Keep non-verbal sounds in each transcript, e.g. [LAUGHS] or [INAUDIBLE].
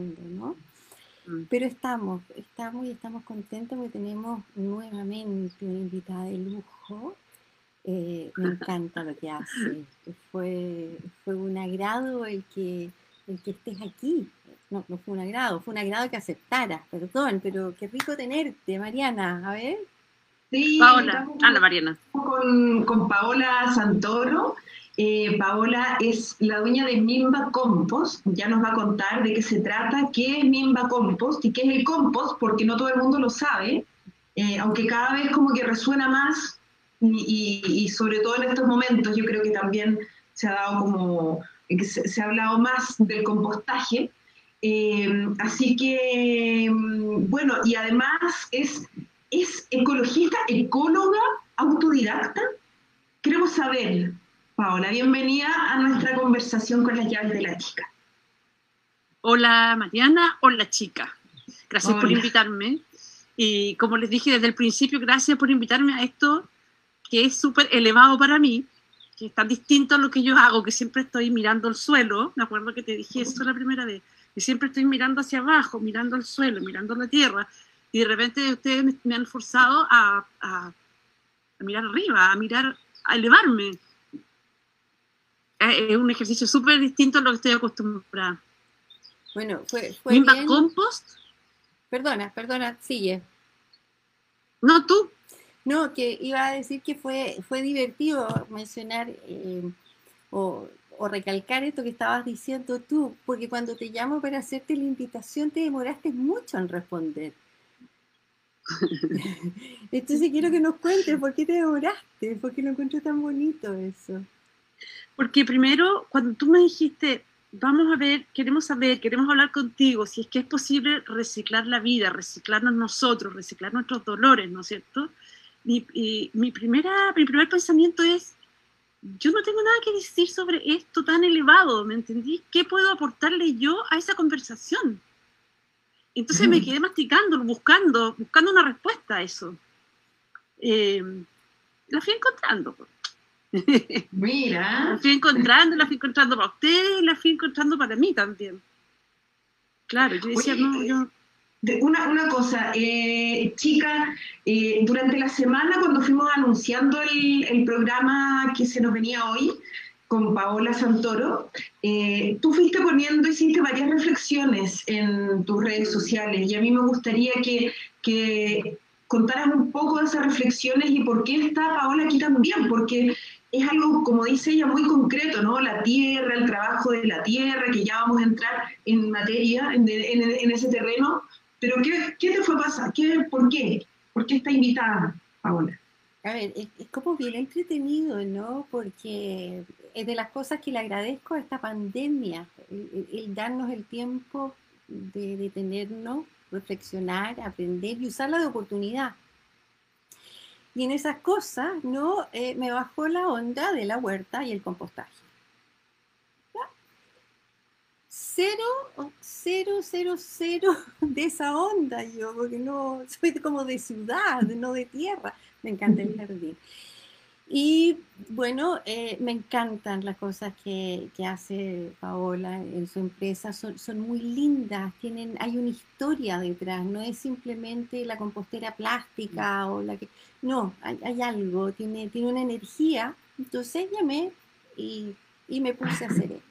pasando, ¿no? Mm. Pero estamos, estamos y estamos contentos porque tenemos nuevamente una invitada de lujo. Eh, me [LAUGHS] encanta lo que hace. Fue, fue un agrado el que, el que estés aquí. No, no fue un agrado, fue un agrado que aceptaras, perdón, pero qué rico tenerte, Mariana. A ver. Sí, Paola, Ana Mariana. Con, con Paola Santoro. Eh, Paola es la dueña de Mimba Compost, ya nos va a contar de qué se trata, qué es Mimba Compost y qué es el compost, porque no todo el mundo lo sabe, eh, aunque cada vez como que resuena más y, sobre todo en estos momentos yo creo que también se ha dado como, se, ha hablado más del compostaje. Eh, así que, mm, bueno, y además es, es ecologista, ecóloga, autodidacta. Queremos saber, Paola, bienvenida a nuestra conversación con las llaves de la chica. Hola Mariana, hola chica. Gracias por invitarme. Y como les dije desde el principio, gracias por invitarme a esto que es súper elevado para mí, que es tan distinto a lo que yo hago, que siempre estoy mirando el suelo. Me acuerdo que te dije eso la primera vez, que siempre estoy mirando hacia abajo, mirando el suelo, mirando la tierra. Y de repente ustedes me, han forzado a, a mirar arriba, a mirar, a elevarme es un ejercicio súper distinto a lo que estoy acostumbrada. Bueno, fue, fue bien... Compost? Perdona, perdona, sigue. No, tú. No, que iba a decir que fue, fue divertido mencionar eh, o, o, recalcar esto que estabas diciendo tú, porque cuando te llamo para hacerte la invitación te demoraste mucho en responder. [LAUGHS] Entonces quiero que nos cuentes por qué te demoraste, por qué lo encuentro tan bonito eso. Porque primero, cuando tú me dijiste, vamos a ver, queremos saber, queremos hablar contigo, si es que es posible reciclar la vida, reciclarnos nosotros, reciclar nuestros dolores, ¿no es cierto? Mi, mi, primera, mi primer pensamiento es, yo no tengo nada que decir sobre esto tan elevado, ¿me entendí? ¿Qué puedo aportarle yo a esa conversación? Entonces me quedé masticando, buscando, buscando una respuesta a eso. Eh, la fui encontrando. [LAUGHS] Mira. La fui encontrando, la fui encontrando para ustedes y la fui encontrando para mí también. Claro, yo decía, no, yo... Una, una cosa, eh, chica, eh, durante la semana cuando fuimos anunciando el, el, programa que se nos venía hoy con Paola Santoro, eh, tú fuiste poniendo, hiciste varias reflexiones en tus redes sociales y a mí me gustaría que, que contaras un poco de esas reflexiones y por qué está Paola aquí también, porque es algo, como dice ella, muy concreto, ¿no? La tierra, el trabajo de la tierra, que ya vamos a entrar en materia, en, ese terreno. Pero ¿qué, ¿qué, te fue a pasar? ¿Qué, ¿Por qué? ¿Por qué está invitada, Paola? A ver, es, como bien entretenido, ¿no? Porque es de las cosas que le agradezco a esta pandemia, el, darnos el tiempo de detenernos, reflexionar, aprender y usarla de oportunidad. Y en esas cosas, ¿no? Eh, me bajó la onda de la huerta y el compostaje. Cero, cero, cero, cero de esa onda yo, porque no, soy como de ciudad, no de tierra. Me encanta el jardín. Y bueno, eh, me encantan las cosas que, que, hace Paola en su empresa, son, son, muy lindas, tienen, hay una historia detrás, no es simplemente la compostera plástica o la que... No, hay, hay algo, tiene, tiene una energía. Entonces llamé y, y me puse a hacer esto.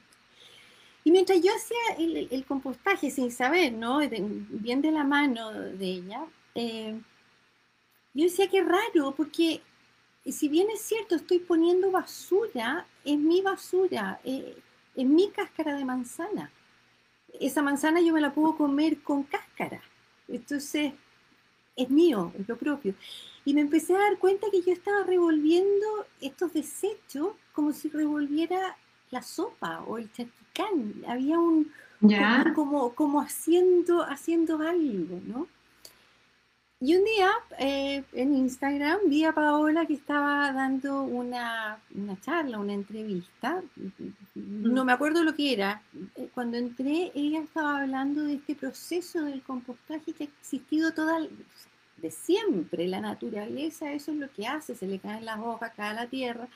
Y mientras yo hacía el, compostaje sin saber, ¿no? bien de la mano de ella, eh, yo decía que raro, porque y si bien es cierto, estoy poniendo basura, es mi basura, eh, es mi cáscara de manzana. Esa manzana yo me la puedo comer con cáscara. Entonces, es mío, es lo propio. Y me empecé a dar cuenta que yo estaba revolviendo estos desechos como si revolviera la sopa o el charquicán. Había un, como, como haciendo, haciendo algo, ¿no? Y un día eh, en Instagram vi a Paola que estaba dando una, charla, una entrevista, no me acuerdo lo que era. Cuando entré, ella estaba hablando de este proceso del compostaje que ha existido toda, de siempre. La naturaleza, eso es lo que hace, se le caen las hojas, cae la tierra.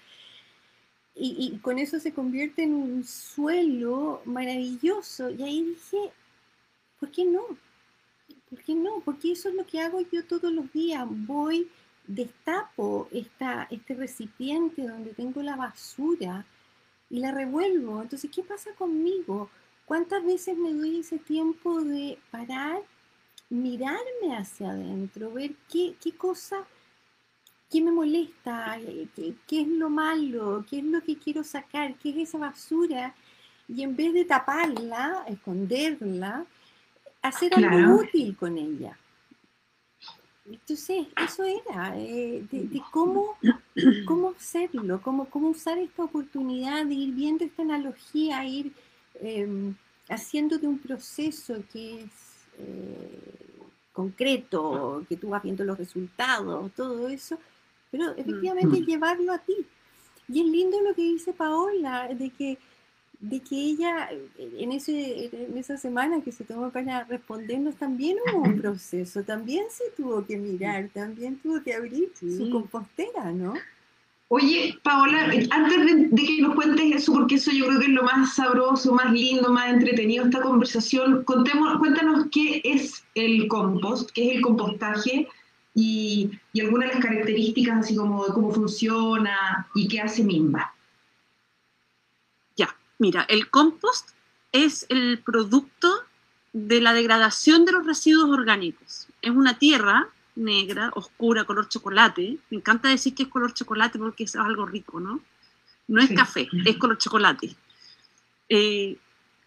Y, y con eso se convierte en un suelo maravilloso. Y ahí dije, ¿por qué no? ¿Por qué no? Porque eso es lo que hago yo todos los días. Voy, destapo esta, este recipiente donde tengo la basura y la revuelvo. Entonces, ¿qué pasa conmigo? ¿Cuántas veces me doy ese tiempo de parar, mirarme hacia adentro, ver qué, qué cosa, qué me molesta, qué, qué es lo malo, qué es lo que quiero sacar, qué es esa basura? Y en vez de taparla, esconderla, hacer algo útil con ella. Entonces, eso era, eh, de, cómo, cómo hacerlo, cómo, cómo usar esta oportunidad de ir viendo esta analogía, ir eh, haciendo de un proceso que es eh, concreto, que tú vas viendo los resultados, todo eso, pero efectivamente mm. llevarlo a ti. Y es lindo lo que dice Paola, de que de que ella en, ese, en esa semana que se tomó para respondernos también hubo un proceso, también se tuvo que mirar, también tuvo que abrir su compostera, ¿no? Oye, Paola, antes de, que nos cuentes eso, porque eso yo creo que es lo más sabroso, más lindo, más entretenido esta conversación, contemos, cuéntanos qué es el compost, qué es el compostaje y, y algunas de las características, así como de cómo funciona y qué hace Mimba. Mira, el compost es el producto de la degradación de los residuos orgánicos. Es una tierra negra, oscura, color chocolate. Me encanta decir que es color chocolate porque es algo rico, ¿no? No es café, es color chocolate. Eh,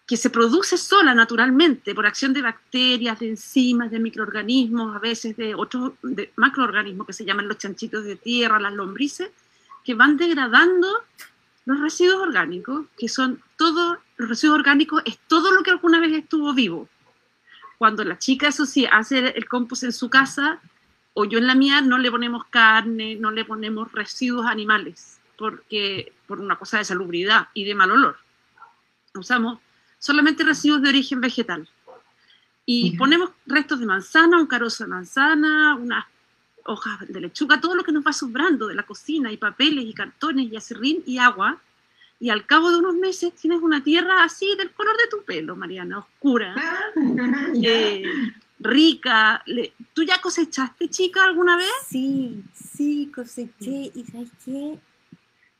que se produce sola naturalmente por acción de bacterias, de enzimas, de microorganismos, a veces de otros macroorganismos que se llaman los chanchitos de tierra, las lombrices, que van degradando los residuos orgánicos, que son todos, los residuos orgánicos es todo lo que alguna vez estuvo vivo. Cuando la chica, eso sí, hace el compost en su casa, o yo en la mía, no le ponemos carne, no le ponemos residuos animales, porque por una cosa de salubridad y de mal olor. Usamos solamente residuos de origen vegetal. Y ponemos restos de manzana, un carozo de manzana, unas hojas de lechuga, todo lo que nos va sobrando de la cocina, y papeles, y cartones, y acerrín, y agua. Y al cabo de unos meses tienes una tierra así del color de tu pelo, Mariana, oscura, [LAUGHS] eh, rica. ¿Tú ya cosechaste, chica, alguna vez? Sí, sí, coseché. ¿Y sabes qué?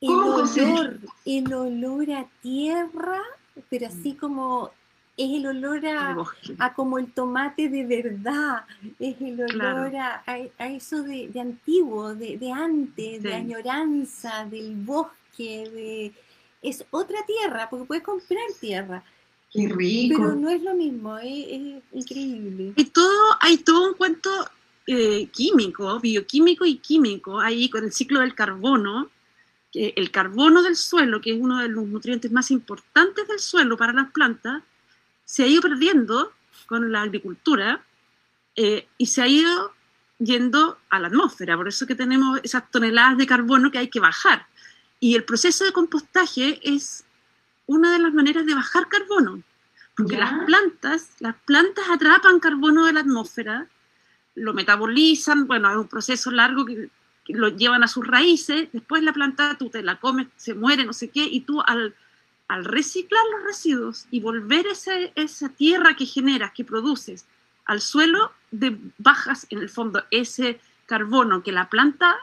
El olor, el olor a tierra, pero así como es el olor a, como el tomate de verdad, es el olor a, eso de, antiguo, de, antes, de añoranza, del bosque, de es otra tierra, porque puedes comprar tierra. Qué rico. Pero no es lo mismo, es, increíble. Y todo, hay todo un cuento eh, químico, bioquímico y químico ahí con el ciclo del carbono. el carbono del suelo, que es uno de los nutrientes más importantes del suelo para las plantas, se ha ido perdiendo con la agricultura eh, y se ha ido yendo a la atmósfera. Por eso que tenemos esas toneladas de carbono que hay que bajar. Y el proceso de compostaje es una de las maneras de bajar carbono. Porque las plantas, las plantas atrapan carbono de la atmósfera, lo metabolizan, bueno, es un proceso largo que, que lo llevan a sus raíces, después la planta tú te la comes, se muere, no sé qué, y tú al al reciclar los residuos y volver esa tierra que generas, que produces, al suelo, de, bajas en el fondo ese carbono que la planta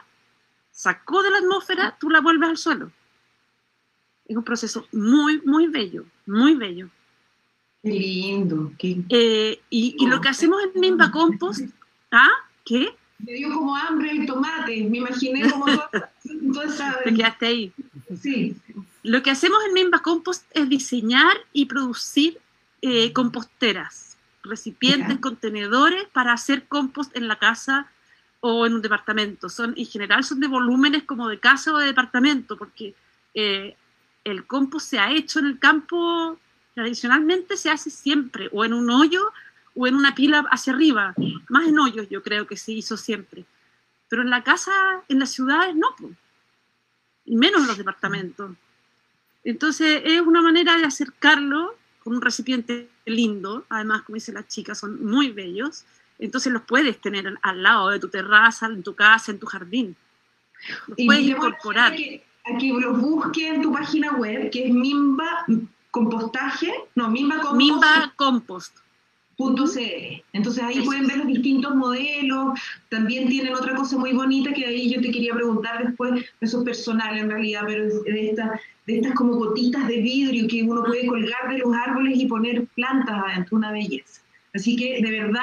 sacó de la atmósfera, tú la vuelves al suelo. Es un proceso muy, muy bello, muy bello. Qué lindo. Eh, y, lo que hacemos en Mimba Compost, ¿ah? ¿Qué? Me dio como hambre el tomate, me imaginé como [LAUGHS] Te quedaste ahí. Sí. Lo que hacemos en Mimba Compost es diseñar y producir eh, composteras, recipientes, contenedores para hacer compost en la casa o en un departamento. Son, en general son de volúmenes como de casa o de departamento, porque eh, el compost se ha hecho en el campo, tradicionalmente se hace siempre, o en un hoyo o en una pila hacia arriba, más en hoyos yo creo que se hizo siempre. Pero en la casa, en las ciudades no, y menos en los departamentos. Entonces es una manera de acercarlo con un recipiente lindo, además como dice la chica, son muy bellos, entonces los puedes tener al lado de tu terraza, en tu casa, en tu jardín. Los puedes incorporar. Que, aquí los busque en tu página web, que es Mimba Compostaje, no, Mimba Compost. Mimba Compost. Entonces ahí pueden ver los distintos modelos, también tienen otra cosa muy bonita que ahí yo te quería preguntar después, eso es personal en realidad, pero de, esta, de estas como gotitas de vidrio que uno puede colgar de los árboles y poner plantas adentro, una belleza. Así que de verdad,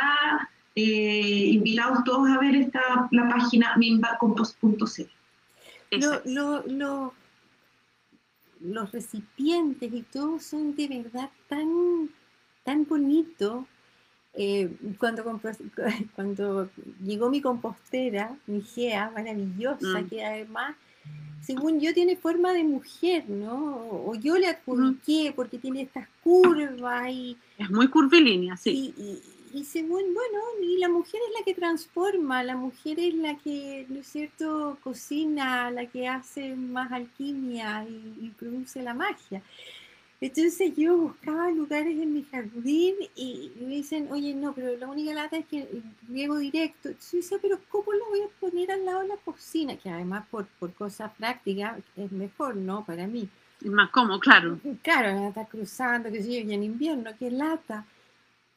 eh, invitados todos a ver esta, la página mimbacompost.cl. Lo, lo, los recipientes y todo son de verdad tan, tan bonitos eh, cuando, [LAUGHS] cuando llegó mi compostera, mi GEA maravillosa, mm. que además, según yo, tiene forma de mujer, ¿no? O yo le adjudiqué porque tiene estas curvas y... Es muy curvilínea, sí. Y, según, bueno, y la mujer es la que transforma, la mujer es la que, ¿no es cierto?, cocina, la que hace más alquimia y produce la magia. Entonces yo buscaba lugares en mi jardín y me dicen, oye, no, pero la única lata es que riego directo. Entonces yo decía, pero ¿cómo lo voy a poner al lado de la cocina? Que además por, por cosas prácticas es mejor, ¿no? Para mí. Más cómodo, claro. Claro, la está cruzando, que sé yo, y en invierno, qué lata.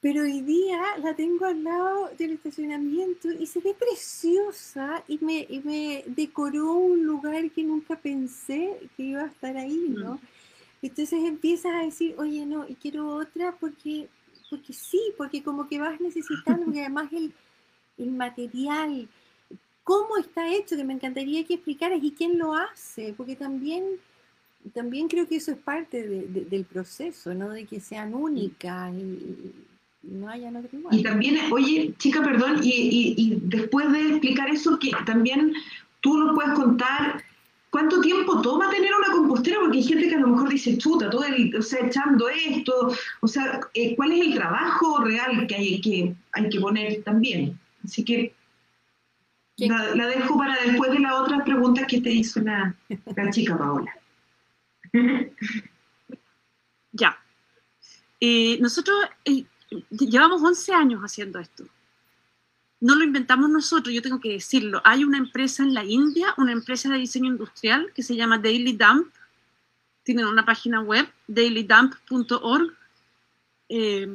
Pero hoy día la tengo al lado del estacionamiento y se ve preciosa y me, y me decoró un lugar que nunca pensé que iba a estar ahí, ¿no? Mm. Entonces empiezas a decir, oye, no, y quiero otra porque, porque sí, porque como que vas necesitando, y además el, el material, cómo está hecho, que me encantaría que explicaras y quién lo hace, porque también, también creo que eso es parte del proceso, ¿no? De que sean únicas y, no hayan otro igual. Y también, oye, chica, perdón, y, y, y después de explicar eso, que también tú nos puedes contar ¿Cuánto tiempo toma tener una compostera? Porque hay gente que a lo mejor dice, chuta, todo el, o sea, echando esto, o sea, eh, ¿cuál es el trabajo real que hay que, hay que poner también? Así que la, dejo para después de la otra pregunta que te hizo la, la chica Paola. [LAUGHS] ya. Eh, nosotros eh, llevamos 11 años haciendo esto no lo inventamos nosotros, yo tengo que decirlo. Hay una empresa en la India, una empresa de diseño industrial que se llama Daily Dump. Tienen una página web, dailydump.org, eh,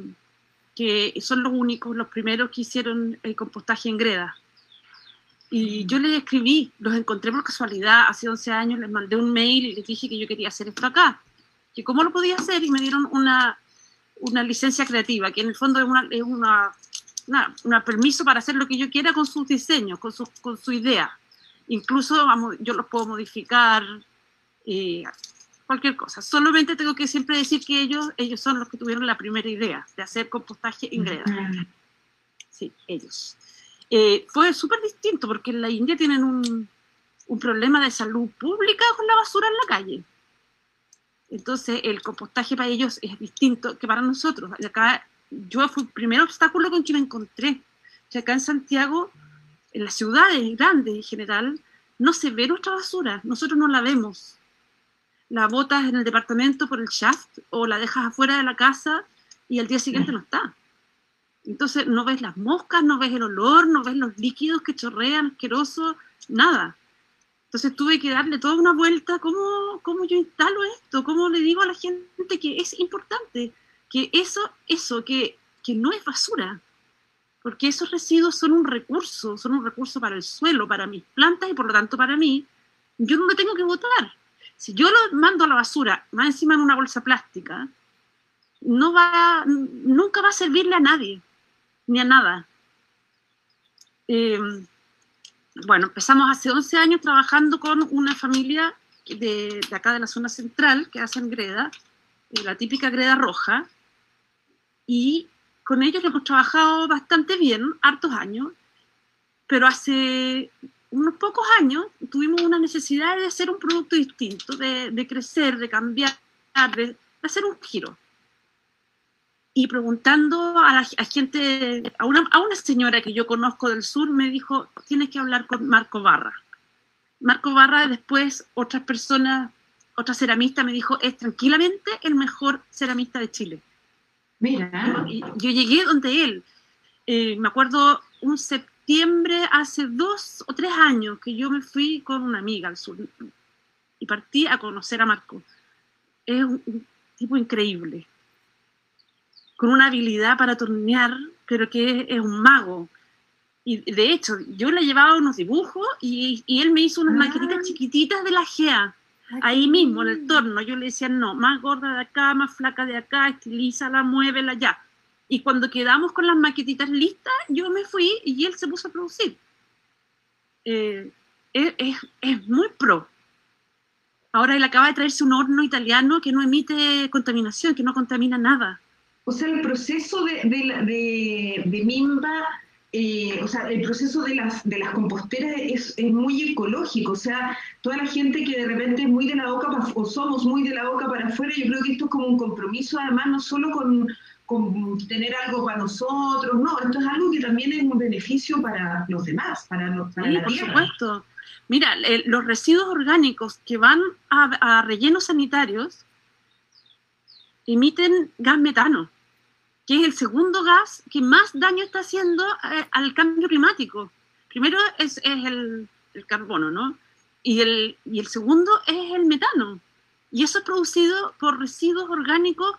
que son los únicos, los primeros que hicieron el compostaje en greda. Y yo les escribí, los encontré por casualidad, hace 11 años les mandé un mail y les dije que yo quería hacer esto acá, que cómo lo podía hacer y me dieron una, una licencia creativa, que en el fondo es una, es una una, permiso para hacer lo que yo quiera con sus diseños, con su, con su idea. Incluso yo los puedo modificar, eh, cualquier cosa. Solamente tengo que siempre decir que ellos, ellos son los que tuvieron la primera idea de hacer compostaje en greda. Sí, ellos. Eh, fue súper distinto porque en la India tienen un, un problema de salud pública con la basura en la calle. Entonces, el compostaje para ellos es distinto que para nosotros. Acá yo fue el primer obstáculo con que me encontré. O acá en Santiago, en las ciudades grandes en general, no se ve nuestra basura, nosotros no la vemos. La botas en el departamento por el shaft o la dejas afuera de la casa y al día siguiente no está. Entonces no ves las moscas, no ves el olor, no ves los líquidos que chorrean, asquerosos, nada. Entonces tuve que darle toda una vuelta, ¿cómo, cómo yo instalo esto? ¿Cómo le digo a la gente que es importante? Que eso, eso que, que no es basura, porque esos residuos son un recurso, son un recurso para el suelo, para mis plantas y por lo tanto para mí, yo no lo tengo que botar. Si yo lo mando a la basura, más encima en una bolsa plástica, no va, nunca va a servirle a nadie, ni a nada. Em, bueno, empezamos hace 11 años trabajando con una familia de, de acá de la zona central que hacen greda, eh, la típica greda roja, y con ellos hemos trabajado bastante bien, hartos años, pero hace unos pocos años tuvimos una necesidad de hacer un producto distinto, de, crecer, de cambiar, de, hacer un giro. Y preguntando a la gente, a una, a una señora que yo conozco del sur, me dijo, tienes que hablar con Marco Barra. Marco Barra, después otras personas, otra ceramista me dijo, es tranquilamente el mejor ceramista de Chile Mira. Yo llegué donde él. Eh, me acuerdo un septiembre hace dos o tres años que yo me fui con una amiga al sur y partí a conocer a Marco. Es un, tipo increíble. con una habilidad para tornear, pero que es, un mago. Y de hecho, yo le llevaba unos dibujos y, y él me hizo unas maquetitas ah. chiquititas de la GEA. Ahí mismo, en el torno, yo le decía, no, más gorda de acá, más flaca de acá, estilízala, muévela, ya. Y cuando quedamos con las maquetitas listas, yo me fui y él se puso a producir. Eh, es, es, muy pro. Ahora él acaba de traerse un horno italiano que no emite contaminación, que no contamina nada. O sea, el proceso de, de, de, Mimba, eh, o sea, el proceso de las, de las composteras es, es, muy ecológico. O sea, toda la gente que de repente es muy de la boca para, o somos muy de la boca para afuera, yo creo que esto es como un compromiso, además, no solo con, con tener algo para nosotros, no, esto es algo que también es un beneficio para los demás, para, para sí, por supuesto. Mira, los residuos orgánicos que van a, rellenos sanitarios emiten gas metano, que es el segundo gas que más daño está haciendo eh, al cambio climático. Primero es, el, carbono, ¿no? Y el, y el segundo es el metano. Y eso es producido por residuos orgánicos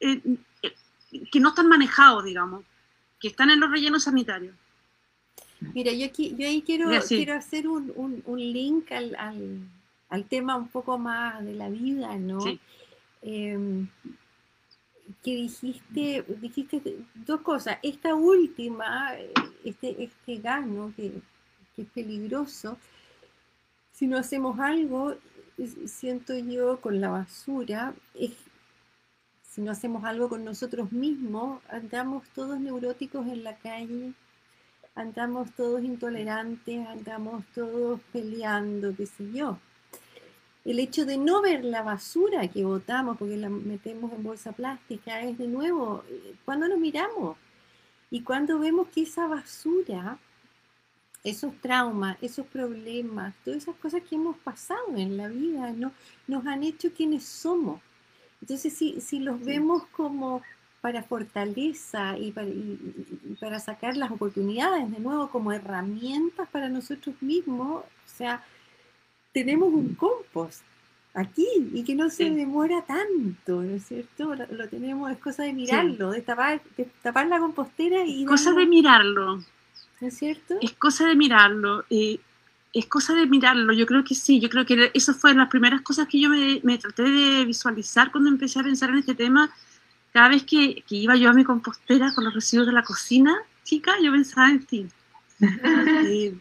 eh, que no están manejados, digamos, que están en los rellenos sanitarios. Mira, yo, aquí, yo ahí quiero, quiero hacer un, un, link al, al, al, tema un poco más de la vida, ¿no? Em, que dijiste, dijiste dos cosas. Esta última, este, este gas, que, es peligroso, si no hacemos algo, siento yo, con la basura, si no hacemos algo con nosotros mismos, andamos todos neuróticos en la calle, andamos todos intolerantes, andamos todos peleando, qué sé yo. El hecho de no ver la basura que botamos, porque la metemos en bolsa plástica, es de nuevo, cuando nos miramos y cuando vemos que esa basura, esos traumas, esos problemas, todas esas cosas que hemos pasado en la vida, ¿no? nos han hecho quienes somos. Entonces, si, si los vemos como para fortaleza y para, sacar las oportunidades de nuevo como herramientas para nosotros mismos. O sea, tenemos un compost aquí y que no se demora tanto, ¿no es cierto? Lo, tenemos, es cosa de mirarlo, de, tapar, tapar la compostera y... Cosa de mirarlo. ¿No es cierto? Es cosa de mirarlo. Eh, es cosa de mirarlo, yo creo que sí, yo creo que eso fue las primeras cosas que yo me, me traté de visualizar cuando empecé a pensar en este tema, cada vez que, iba yo a mi compostera con los residuos de la cocina, chica, yo pensaba en ti. [LAUGHS]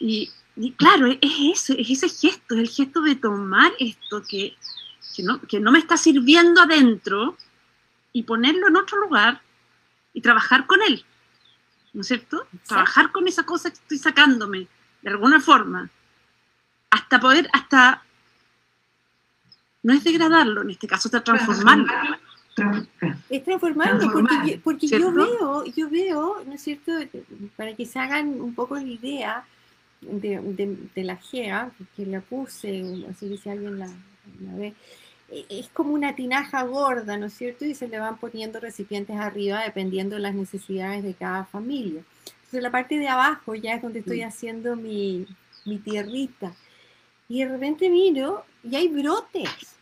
y, claro, es eso, es ese gesto, es el gesto de tomar esto que, que, no, me está sirviendo adentro y ponerlo en otro lugar y trabajar con él. ¿No es cierto? Trabajar con esa cosa que estoy sacándome, de alguna forma. Hasta poder, hasta no es degradarlo en este caso, es transformarlo. Es transformando, porque, yo, veo, yo veo, ¿no es cierto? Para que se hagan un poco la idea de, la GEA, que la puse, así que si alguien la, ve, e, es como una tinaja gorda, ¿no es cierto? Y se le van poniendo recipientes arriba dependiendo de las necesidades de cada familia. Entonces la parte de abajo ya es donde estoy haciendo mi, mi tierrita. Y de repente miro y hay brotes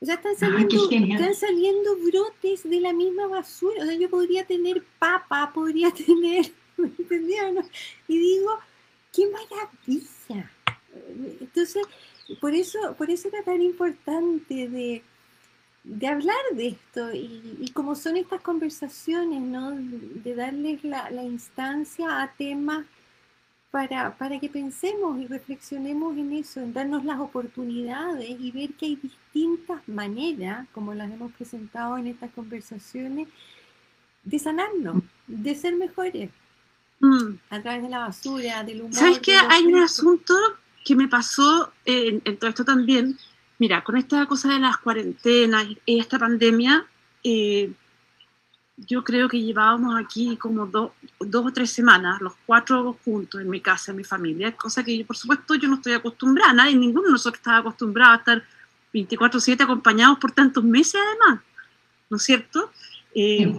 o sea, están saliendo, están saliendo brotes de la misma basura. O sea, yo podría tener papa, podría [LAUGHS] tener, ¿me Y digo, qué maravilla. Entonces, por eso, por eso era tan importante de, hablar de esto y, como son estas conversaciones, ¿no? De darles la, la instancia a temas para, para que pensemos y reflexionemos en eso, en darnos las oportunidades y ver que hay distintas maneras, como las hemos presentado en estas conversaciones, de sanarnos, de ser mejores. Mm. A través de la basura, del humor. ¿Sabes que hay un asunto que me pasó en, en, todo esto también? Mira, con esta cosa de las cuarentenas y esta pandemia, eh, yo creo que llevábamos aquí como dos o tres semanas, los cuatro juntos en mi casa, en mi familia, cosa que por supuesto yo no estoy acostumbrada, nadie, ninguno de nosotros estaba acostumbrado a estar 24/7 acompañados por tantos meses además, ¿no es cierto? Eh,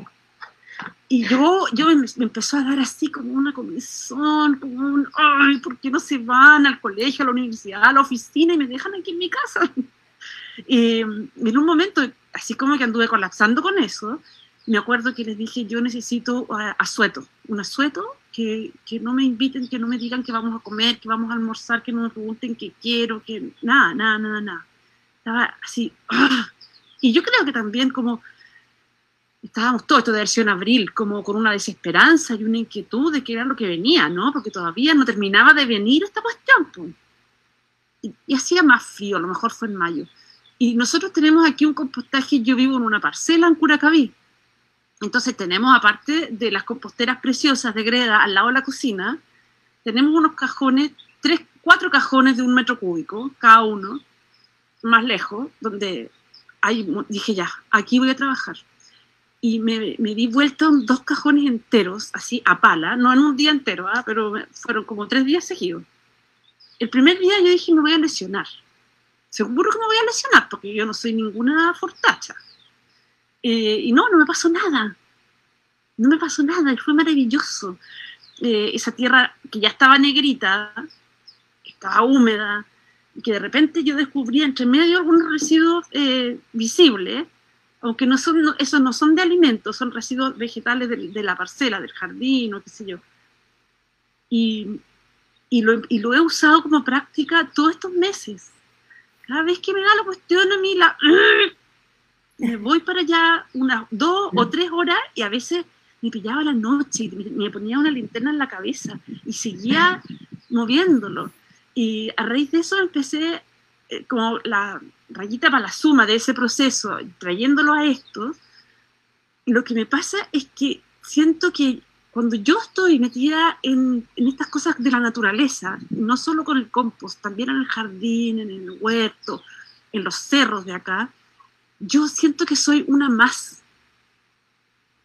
y yo, yo me, empezó a dar así como una comisión, como un, ay, ¿por qué no se van al colegio, a la universidad, a la oficina y me dejan aquí en mi casa? [LAUGHS] Eh, en un momento así como que anduve colapsando con eso, me acuerdo que les dije, yo necesito asueto, un asueto, que, que, no me inviten, que no me digan que vamos a comer, que vamos a almorzar, que no me pregunten qué quiero, que nada, nada, nada, nada. Estaba así. ¡ah! Y yo creo que también como estábamos todos, esto de versión abril, como con una desesperanza y una inquietud de qué era lo que venía, ¿no? Porque todavía no terminaba de venir esta cuestión. Y, y, hacía más frío, a lo mejor fue en mayo. Y nosotros tenemos aquí un compostaje, yo vivo en una parcela en Curacaví. Entonces tenemos, aparte de las composteras preciosas de greda al lado de la cocina, tenemos unos cajones, tres, cuatro cajones de un metro cúbico, cada uno, más lejos, donde ahí dije ya, aquí voy a trabajar. Y me, me di vuelta en dos cajones enteros, así a pala, no en un día entero, ¿ah? pero fueron como tres días seguidos. El primer día yo dije, me voy a lesionar. Seguro que me voy a lesionar, porque yo no soy ninguna fortacha. Eh, y no, no me pasó nada. No me pasó nada, y fue maravilloso. Eh, esa tierra que ya estaba negrita, estaba húmeda, que de repente yo descubrí entre medio algunos residuos eh, visibles, aunque no son, esos no son de alimentos, son residuos vegetales de, la parcela, del jardín o qué sé yo. Y, y, lo, y, lo, he usado como práctica todos estos meses. Cada vez que me da la cuestión a mí, la, [CLEARS THROAT] me voy para allá unas dos o tres horas y a veces me pillaba la noche y me ponía una linterna en la cabeza y seguía moviéndolo. Y a raíz de eso empecé eh, como la rayita para la suma de ese proceso, trayéndolo a esto. Lo que me pasa es que siento que cuando yo estoy metida en, en, estas cosas de la naturaleza, no solo con el compost, también en el jardín, en el huerto, en los cerros de acá, yo siento que soy una más.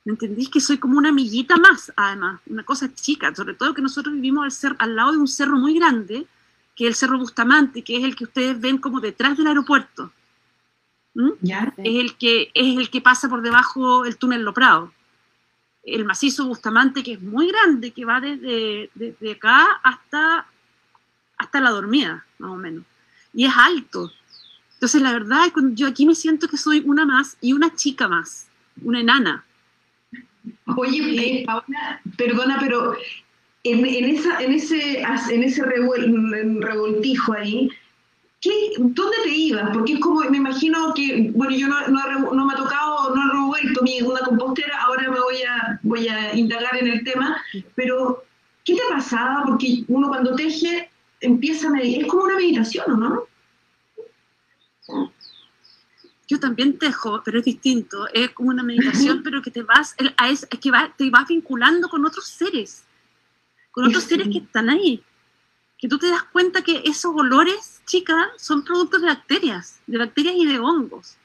¿Me entendís? Que soy como una amiguita más, además, una cosa chica, sobre todo que nosotros vivimos al, ser, al lado de un cerro muy grande, que es el Cerro Bustamante, que es el que ustedes ven como detrás del aeropuerto. ¿Mm? ¿Ya? Es, el que, es el que pasa por debajo del túnel Loprado. El macizo Bustamante, que es muy grande, que va desde, desde acá hasta, hasta la dormida, más o menos. Y es alto. Entonces, la verdad, yo aquí me siento que soy una más y una chica más, una enana. Oye, eh, perdona, pero en, esa, en ese, en ese revoltijo ahí, ¿qué, ¿dónde te ibas? Porque es como, me imagino que, bueno, yo no, no, me ha tocado, no he revuelto mi una compostera, ahora me voy a, voy a indagar en el tema, pero ¿qué te pasaba? Porque uno cuando teje empieza a meditar, es como una meditación, ¿no? Yo también tejo, pero es distinto, es como una meditación, [LAUGHS] pero que te vas, es, que te vas vinculando con otros seres con otros seres que están ahí. Que tú te das cuenta que esos olores, chicas, son productos de bacterias, de bacterias y de hongos.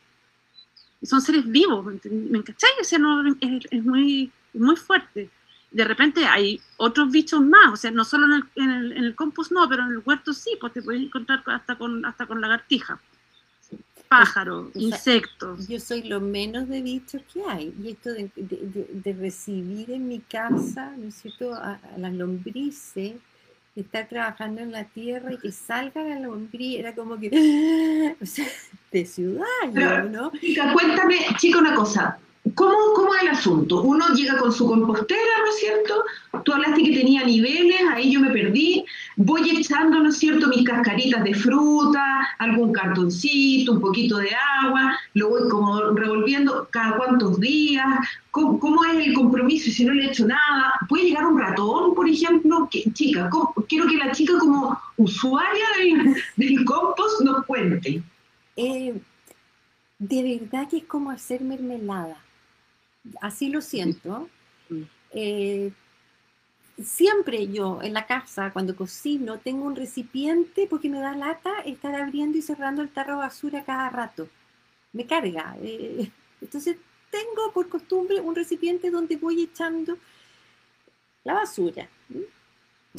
Y son seres vivos, ¿me encacháis? O sea, no, es, muy, muy fuerte. De repente hay otros bichos más, o sea, no solo en el, en el, compost no, pero en el huerto sí, pues te puedes encontrar hasta con, hasta con lagartija pájaros, insectos. Yo soy lo menos de bichos que hay. Y esto de, recibir en mi casa, ¿no es cierto?, a, las lombrices, estar trabajando en la tierra y que salga la lombriz, era como que, [LAUGHS] o sea, de ciudad, ¿no? cuéntame, chica, una cosa. ¿Cómo, ¿Cómo es el asunto? Uno llega con su compostera, ¿no es cierto? Tú hablaste que tenía niveles, ahí yo me perdí. Voy echando, ¿no es cierto?, mis cascaritas de fruta, algún cartoncito, un poquito de agua, lo voy como revolviendo cada cuántos días. ¿Cómo, es el compromiso si no le echo nada? ¿Puede llegar un ratón, por ejemplo? Chica, quiero que la chica como usuaria del, compost nos cuente. Eh, de verdad que es como hacer mermelada así lo siento. Mm. Eh, siempre yo en la casa, cuando cocino, tengo un recipiente porque me da lata estar abriendo y cerrando el tarro de basura cada rato. Me carga. Eh, [LAUGHS] entonces tengo por costumbre un recipiente donde voy echando la basura.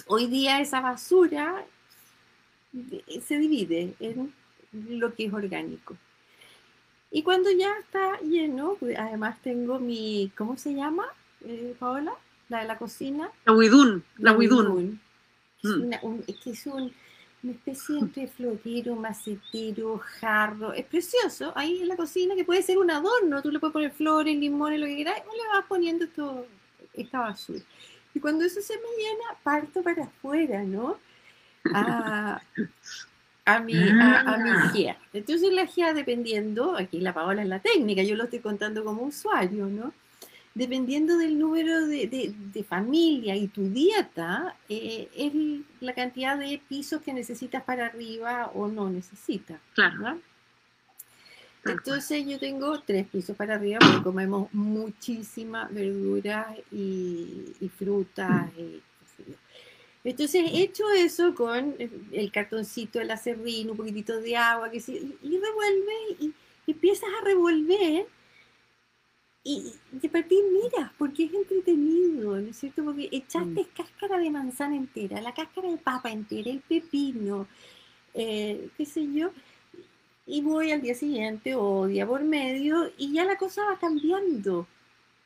Hoy día esa basura eh, se divide en lo que es orgánico. Y cuando ya está lleno, pues, además tengo mi, ¿cómo se llama, eh, Paola? La de la cocina. La huidún, la huidún. Mm. Es, que es un, una especie entre florero, macetero, jarro. Es precioso. Ahí en la cocina, que puede ser un adorno. Tú le puedes poner flores, limones, lo que quieras, y le vas poniendo esto, esta basura. Y cuando eso se me llena, parto para afuera, ¿no? A, [LAUGHS] a mi, a, a mi ah. GIA. Entonces la GIA, dependiendo, aquí la Paola es la técnica, yo lo estoy contando como usuario, ¿no? dependiendo del número de, familia y tu dieta, eh, es la cantidad de pisos que necesitas para arriba o no necesitas. Claro. Entonces yo tengo tres pisos para arriba porque comemos muchísima verdura y, frutas. Entonces he hecho eso con el cartoncito, el acerrín, un poquitito de agua, que y revuelve y empiezas a revolver y de partir mira, porque es entretenido, ¿no es cierto? Porque echaste mm. cáscara de manzana entera, la cáscara de papa entera, el pepino, eh, qué sé yo, y voy al día siguiente o día por medio y ya la cosa va cambiando,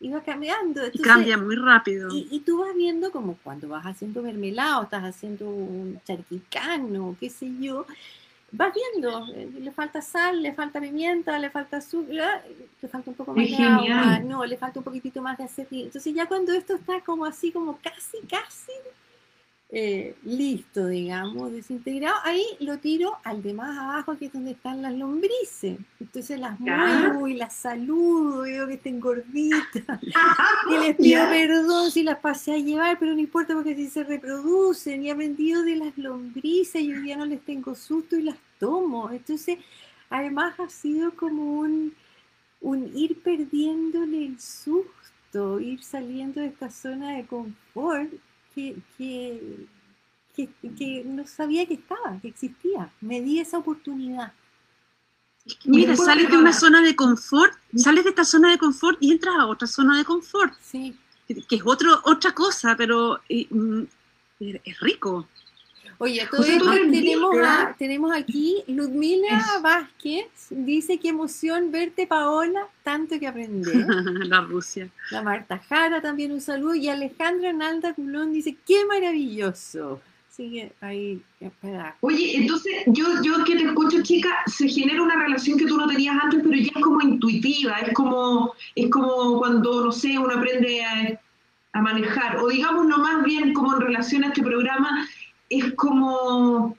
y va cambiando. cambia muy rápido. Y, y, tú vas viendo como cuando vas haciendo mermelado, estás haciendo un charquicano, qué sé yo, vas viendo, eh, le falta sal, le falta pimienta, le falta azúcar, le falta un poco más de agua, no, le falta un poquitito más de aceite. Entonces ya cuando esto está como así, como casi, casi eh, listo, digamos, desintegrado, ahí lo tiro al de más abajo, que es donde están las lombrices. Entonces las muevo y las saludo, veo que estén gorditas, [LAUGHS] y les pido perdón si las pasé a llevar, pero no importa porque si se reproducen. Y aprendido de las lombrices y hoy día no les tengo susto y las tomo. Entonces, además ha sido como un, un ir perdiéndole el susto, ir saliendo de esta zona de confort que, que, no sabía que estaba, que existía. Me di esa oportunidad. Mira, sales de una zona de confort, sales de esta zona de confort y entras a otra zona de confort. Sí. Que, es otro, otra cosa, pero mm, es rico. Oye, esto tenemos, tenemos aquí Ludmila Vázquez, dice qué emoción verte Paola, tanto que aprender. [LAUGHS] la Rusia. La Marta Jara también un saludo y Alejandra Nalda Culón dice qué maravilloso. Sigue ahí, espera. Oye, entonces yo, yo que te escucho, chica, se genera una relación que tú no tenías antes, pero ya es como intuitiva, es como, es como cuando, no sé, uno aprende a, a manejar, o digamos no más bien como en relación a este programa, es como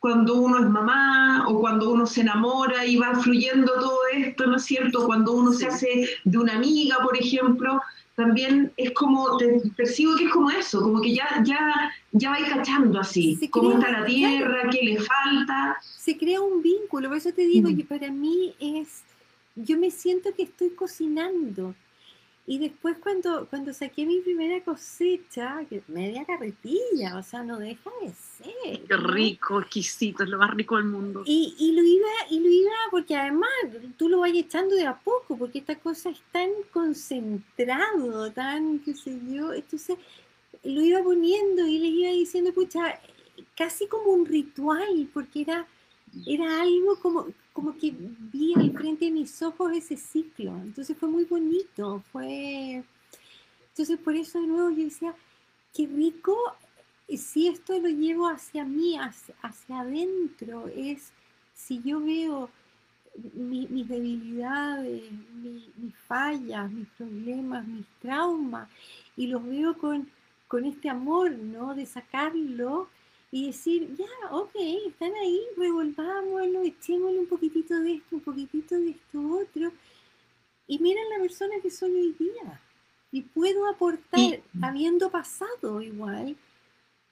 cuando uno es mamá o cuando uno se enamora y va fluyendo todo esto, ¿no es cierto? Cuando uno se hace de una amiga, por ejemplo, también es como, te percibo que es como eso, como que ya, ya, ya vais cachando así, cómo está la tierra, qué le falta. Se crea un vínculo, por eso te digo que para mí es, yo me siento que estoy cocinando, y después cuando, cuando saqué mi primera cosecha, que media carretilla, o sea, no deja de ser. Qué rico, exquisito, es lo más rico del mundo. Y, y, lo iba, y lo iba, porque además tú lo vas echando de a poco, porque esta cosa es tan concentrado, tan, qué sé yo, entonces lo iba poniendo y les iba diciendo, pucha, casi como un ritual, porque era, era algo como, como que vi al frente de mis ojos ese ciclo. Entonces fue muy bonito, fue... Entonces por eso de nuevo yo decía, qué rico si esto lo llevo hacia mí, hacia, adentro, es si yo veo mis debilidades, mis fallas, mis problemas, mis traumas, y los veo con, con este amor, ¿no? De sacarlo y decir, ya, ok, están ahí, revolvámoslo, echémosle un poquitito de esto, un poquitito de esto otro, y miren la persona que soy hoy día. Y puedo aportar, habiendo pasado igual,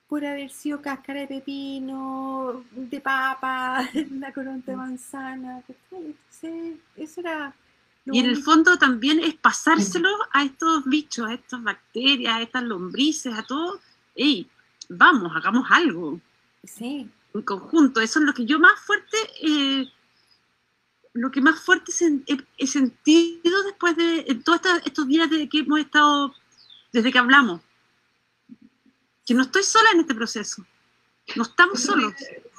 por haber sido cáscara de pepino, de papa, [LAUGHS] la coronta de manzana, entonces eso era... Y en el fondo también es pasárselo a estos bichos, a estas bacterias, a estas lombrices, a todo. ¡Ey! Vamos, hagamos algo. Sí. En conjunto. Eso es lo que yo más fuerte, eh, lo que más fuerte he, sentido después de todos estos días de que hemos estado, desde que hablamos. Que no estoy sola en este proceso. No estamos solos.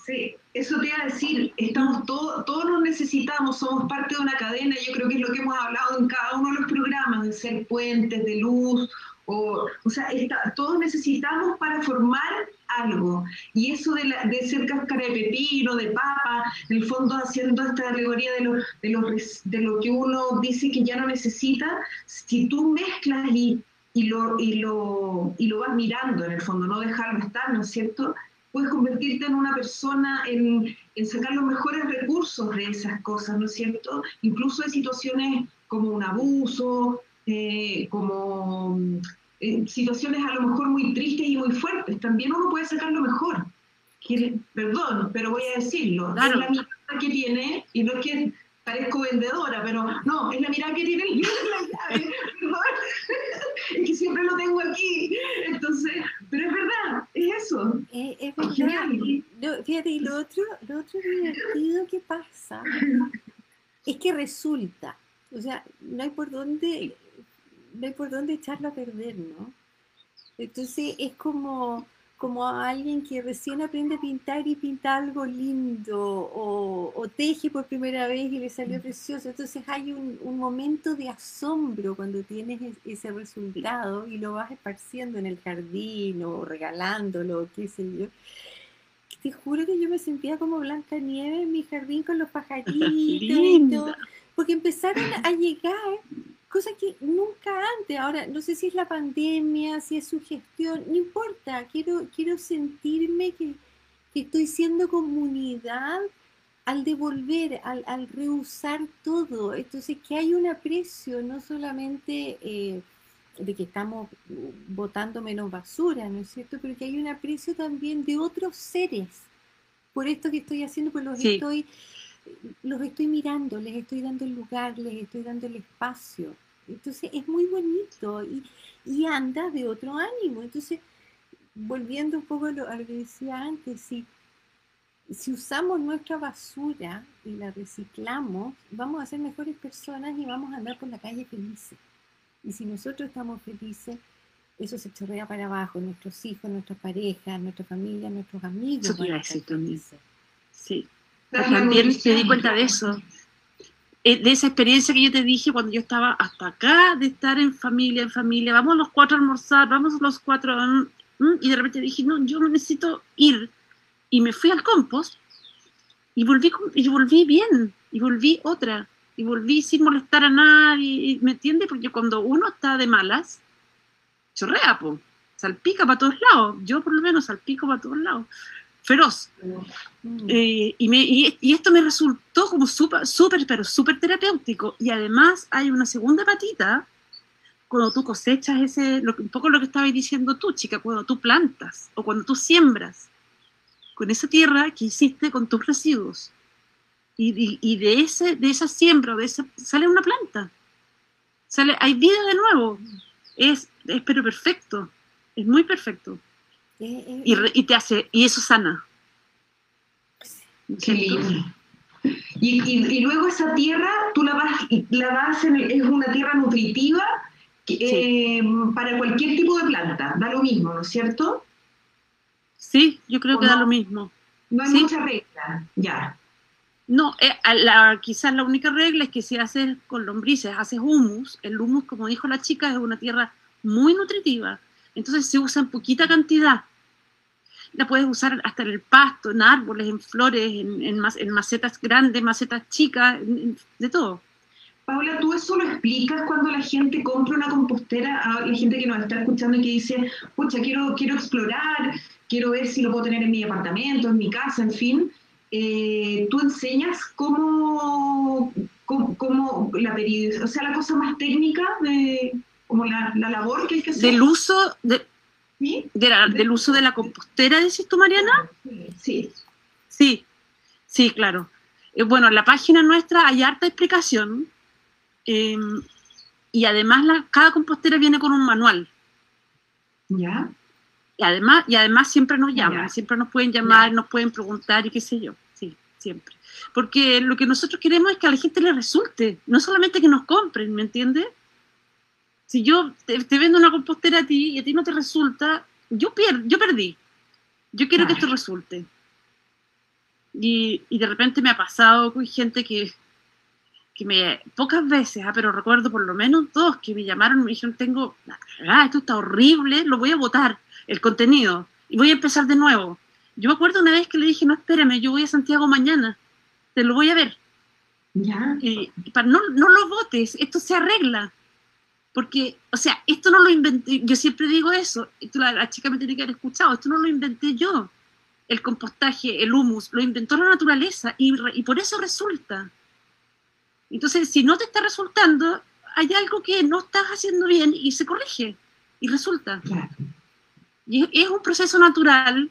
Sí, eso te iba a decir, estamos todos, todos nos necesitamos, somos parte de una cadena, yo creo que es lo que hemos hablado en cada uno de los programas, de ser puentes de luz, o, o sea, todos necesitamos para formar algo. Y eso de, de ser cáscara de pepino, de papa, en el fondo haciendo esta alegoría de lo, de, lo, de lo que uno dice que ya no necesita, si tú mezclas y, y, lo, y, lo, y lo vas mirando en el fondo, no dejarlo estar, ¿no es cierto? Puedes convertirte en una persona, en, en sacar los mejores recursos de esas cosas, ¿no es cierto? Incluso de situaciones como un abuso, eh, como situaciones a lo mejor muy tristes y muy fuertes, también uno puede sacar lo mejor. perdón, pero voy a decirlo. Es la mirada que tiene, y no es que parezco vendedora, pero no, es la mirada que tiene el libro la llave, [LAUGHS] es que siempre lo tengo aquí. Entonces, pero es verdad, es eso. Eh, es verdad. fíjate, y lo otro, lo otro divertido que pasa [LAUGHS] es que resulta, o sea, no hay por dónde no hay por dónde echarlo a perder, ¿no? Entonces es como, como alguien que recién aprende a pintar y pinta algo lindo o, teje por primera vez y le salió precioso. Entonces hay un, un, momento de asombro cuando tienes ese resultado y lo vas esparciendo en el jardín o regalándolo, qué sé yo. Te juro que yo me sentía como Blanca Nieve en mi jardín con los pajaritos. [LAUGHS] porque empezaron a llegar cosa que nunca antes, ahora no sé si es la pandemia, si es su gestión, no importa, quiero, quiero sentirme que, estoy siendo comunidad al devolver, al, al, reusar todo. Entonces, que hay un aprecio, no solamente eh, de que estamos botando menos basura, ¿no es cierto? Pero que hay un aprecio también de otros seres. Por esto que estoy haciendo, pues los estoy los estoy mirando, les estoy dando el lugar, les estoy dando el espacio. Entonces es muy bonito y, y anda de otro ánimo. Entonces, volviendo un poco a lo, que decía antes, si, si usamos nuestra basura y la reciclamos, vamos a ser mejores personas y vamos a andar por la calle felices. Y si nosotros estamos felices, eso se chorrea para abajo, nuestros hijos, nuestras parejas, nuestra familia, nuestros amigos. Eso Sí. También te di cuenta de eso. Eh, de esa experiencia que yo te dije cuando yo estaba hasta acá, de estar en familia, en familia, vamos los cuatro a almorzar, vamos los cuatro, y de repente dije, no, yo no necesito ir. Y me fui al compost y volví, y volví bien, y volví otra, y volví sin molestar a nadie, ¿me entiendes? Porque cuando uno está de malas, chorrea, po, salpica para todos lados, yo por lo menos salpico para todos lados feroz. Mm. Eh, y, me, y, esto me resultó como súper, súper, pero súper terapéutico. Y además hay una segunda patita cuando tú cosechas ese, un poco lo que estabas diciendo tú, chica, cuando tú plantas o cuando tú siembras con esa tierra que hiciste con tus residuos. Y, y, de, ese, de esa siembra, de esa, sale una planta. Sale, hay vida de nuevo. Es, es pero perfecto. Es muy perfecto. Eh, eh, y, y, te hace, y eso sana. Qué lindo. Y, y, luego esa tierra, tú la vas, la vas en, es una tierra nutritiva eh, para cualquier tipo de planta, da lo mismo, ¿no es cierto? Sí, yo creo que da lo mismo. No hay mucha regla, ya. No, la, quizás la única regla es que si haces con lombrices, haces humus, el humus, como dijo la chica, es una tierra muy nutritiva, entonces se usa en poquita cantidad la puedes usar hasta en el pasto, en árboles, en flores, en, en, macetas grandes, macetas chicas, de todo. Paula, ¿tú eso lo explicas cuando la gente compra una compostera? A la gente que nos está escuchando y que dice, pucha, quiero, quiero explorar, quiero ver si lo puedo tener en mi apartamento, en mi casa, en fin. Eh, ¿Tú enseñas cómo, cómo, la periodización, o sea, la cosa más técnica de como la, la labor que hay que hacer? Del uso, de, ¿Del uso de la compostera, decís tú, Mariana? Sí. Sí, sí, claro. Eh, bueno, en la página nuestra hay harta explicación em, y además la, cada compostera viene con un manual. ¿Ya? Y además, y además siempre nos llaman, siempre nos pueden llamar, nos pueden preguntar y qué sé yo. Sí, siempre. Porque lo que nosotros queremos es que a la gente le resulte, no solamente que nos compren, ¿me entiendes? Si yo te, vendo una compostera a ti y a ti no te resulta, yo, yo perdí. Yo quiero que esto resulte. Y, de repente me ha pasado con gente que, que me, pocas veces, ah, pero recuerdo por lo menos dos que me llamaron y me dijeron, tengo, ah, esto está horrible, lo voy a votar, el contenido. y voy a empezar de nuevo. Yo me acuerdo una vez que le dije, no, espérame, yo voy a Santiago mañana, te lo voy a ver. Ya. Y, para, no, no lo votes, esto se arregla. Porque, o sea, esto no lo inventé, yo siempre digo eso, la, la, chica me tiene que haber escuchado, esto no lo inventé yo. El compostaje, el humus, lo inventó la naturaleza y, y por eso resulta. Entonces, si no te está resultando, hay algo que no estás haciendo bien y se corrige y resulta. Y es, es un proceso natural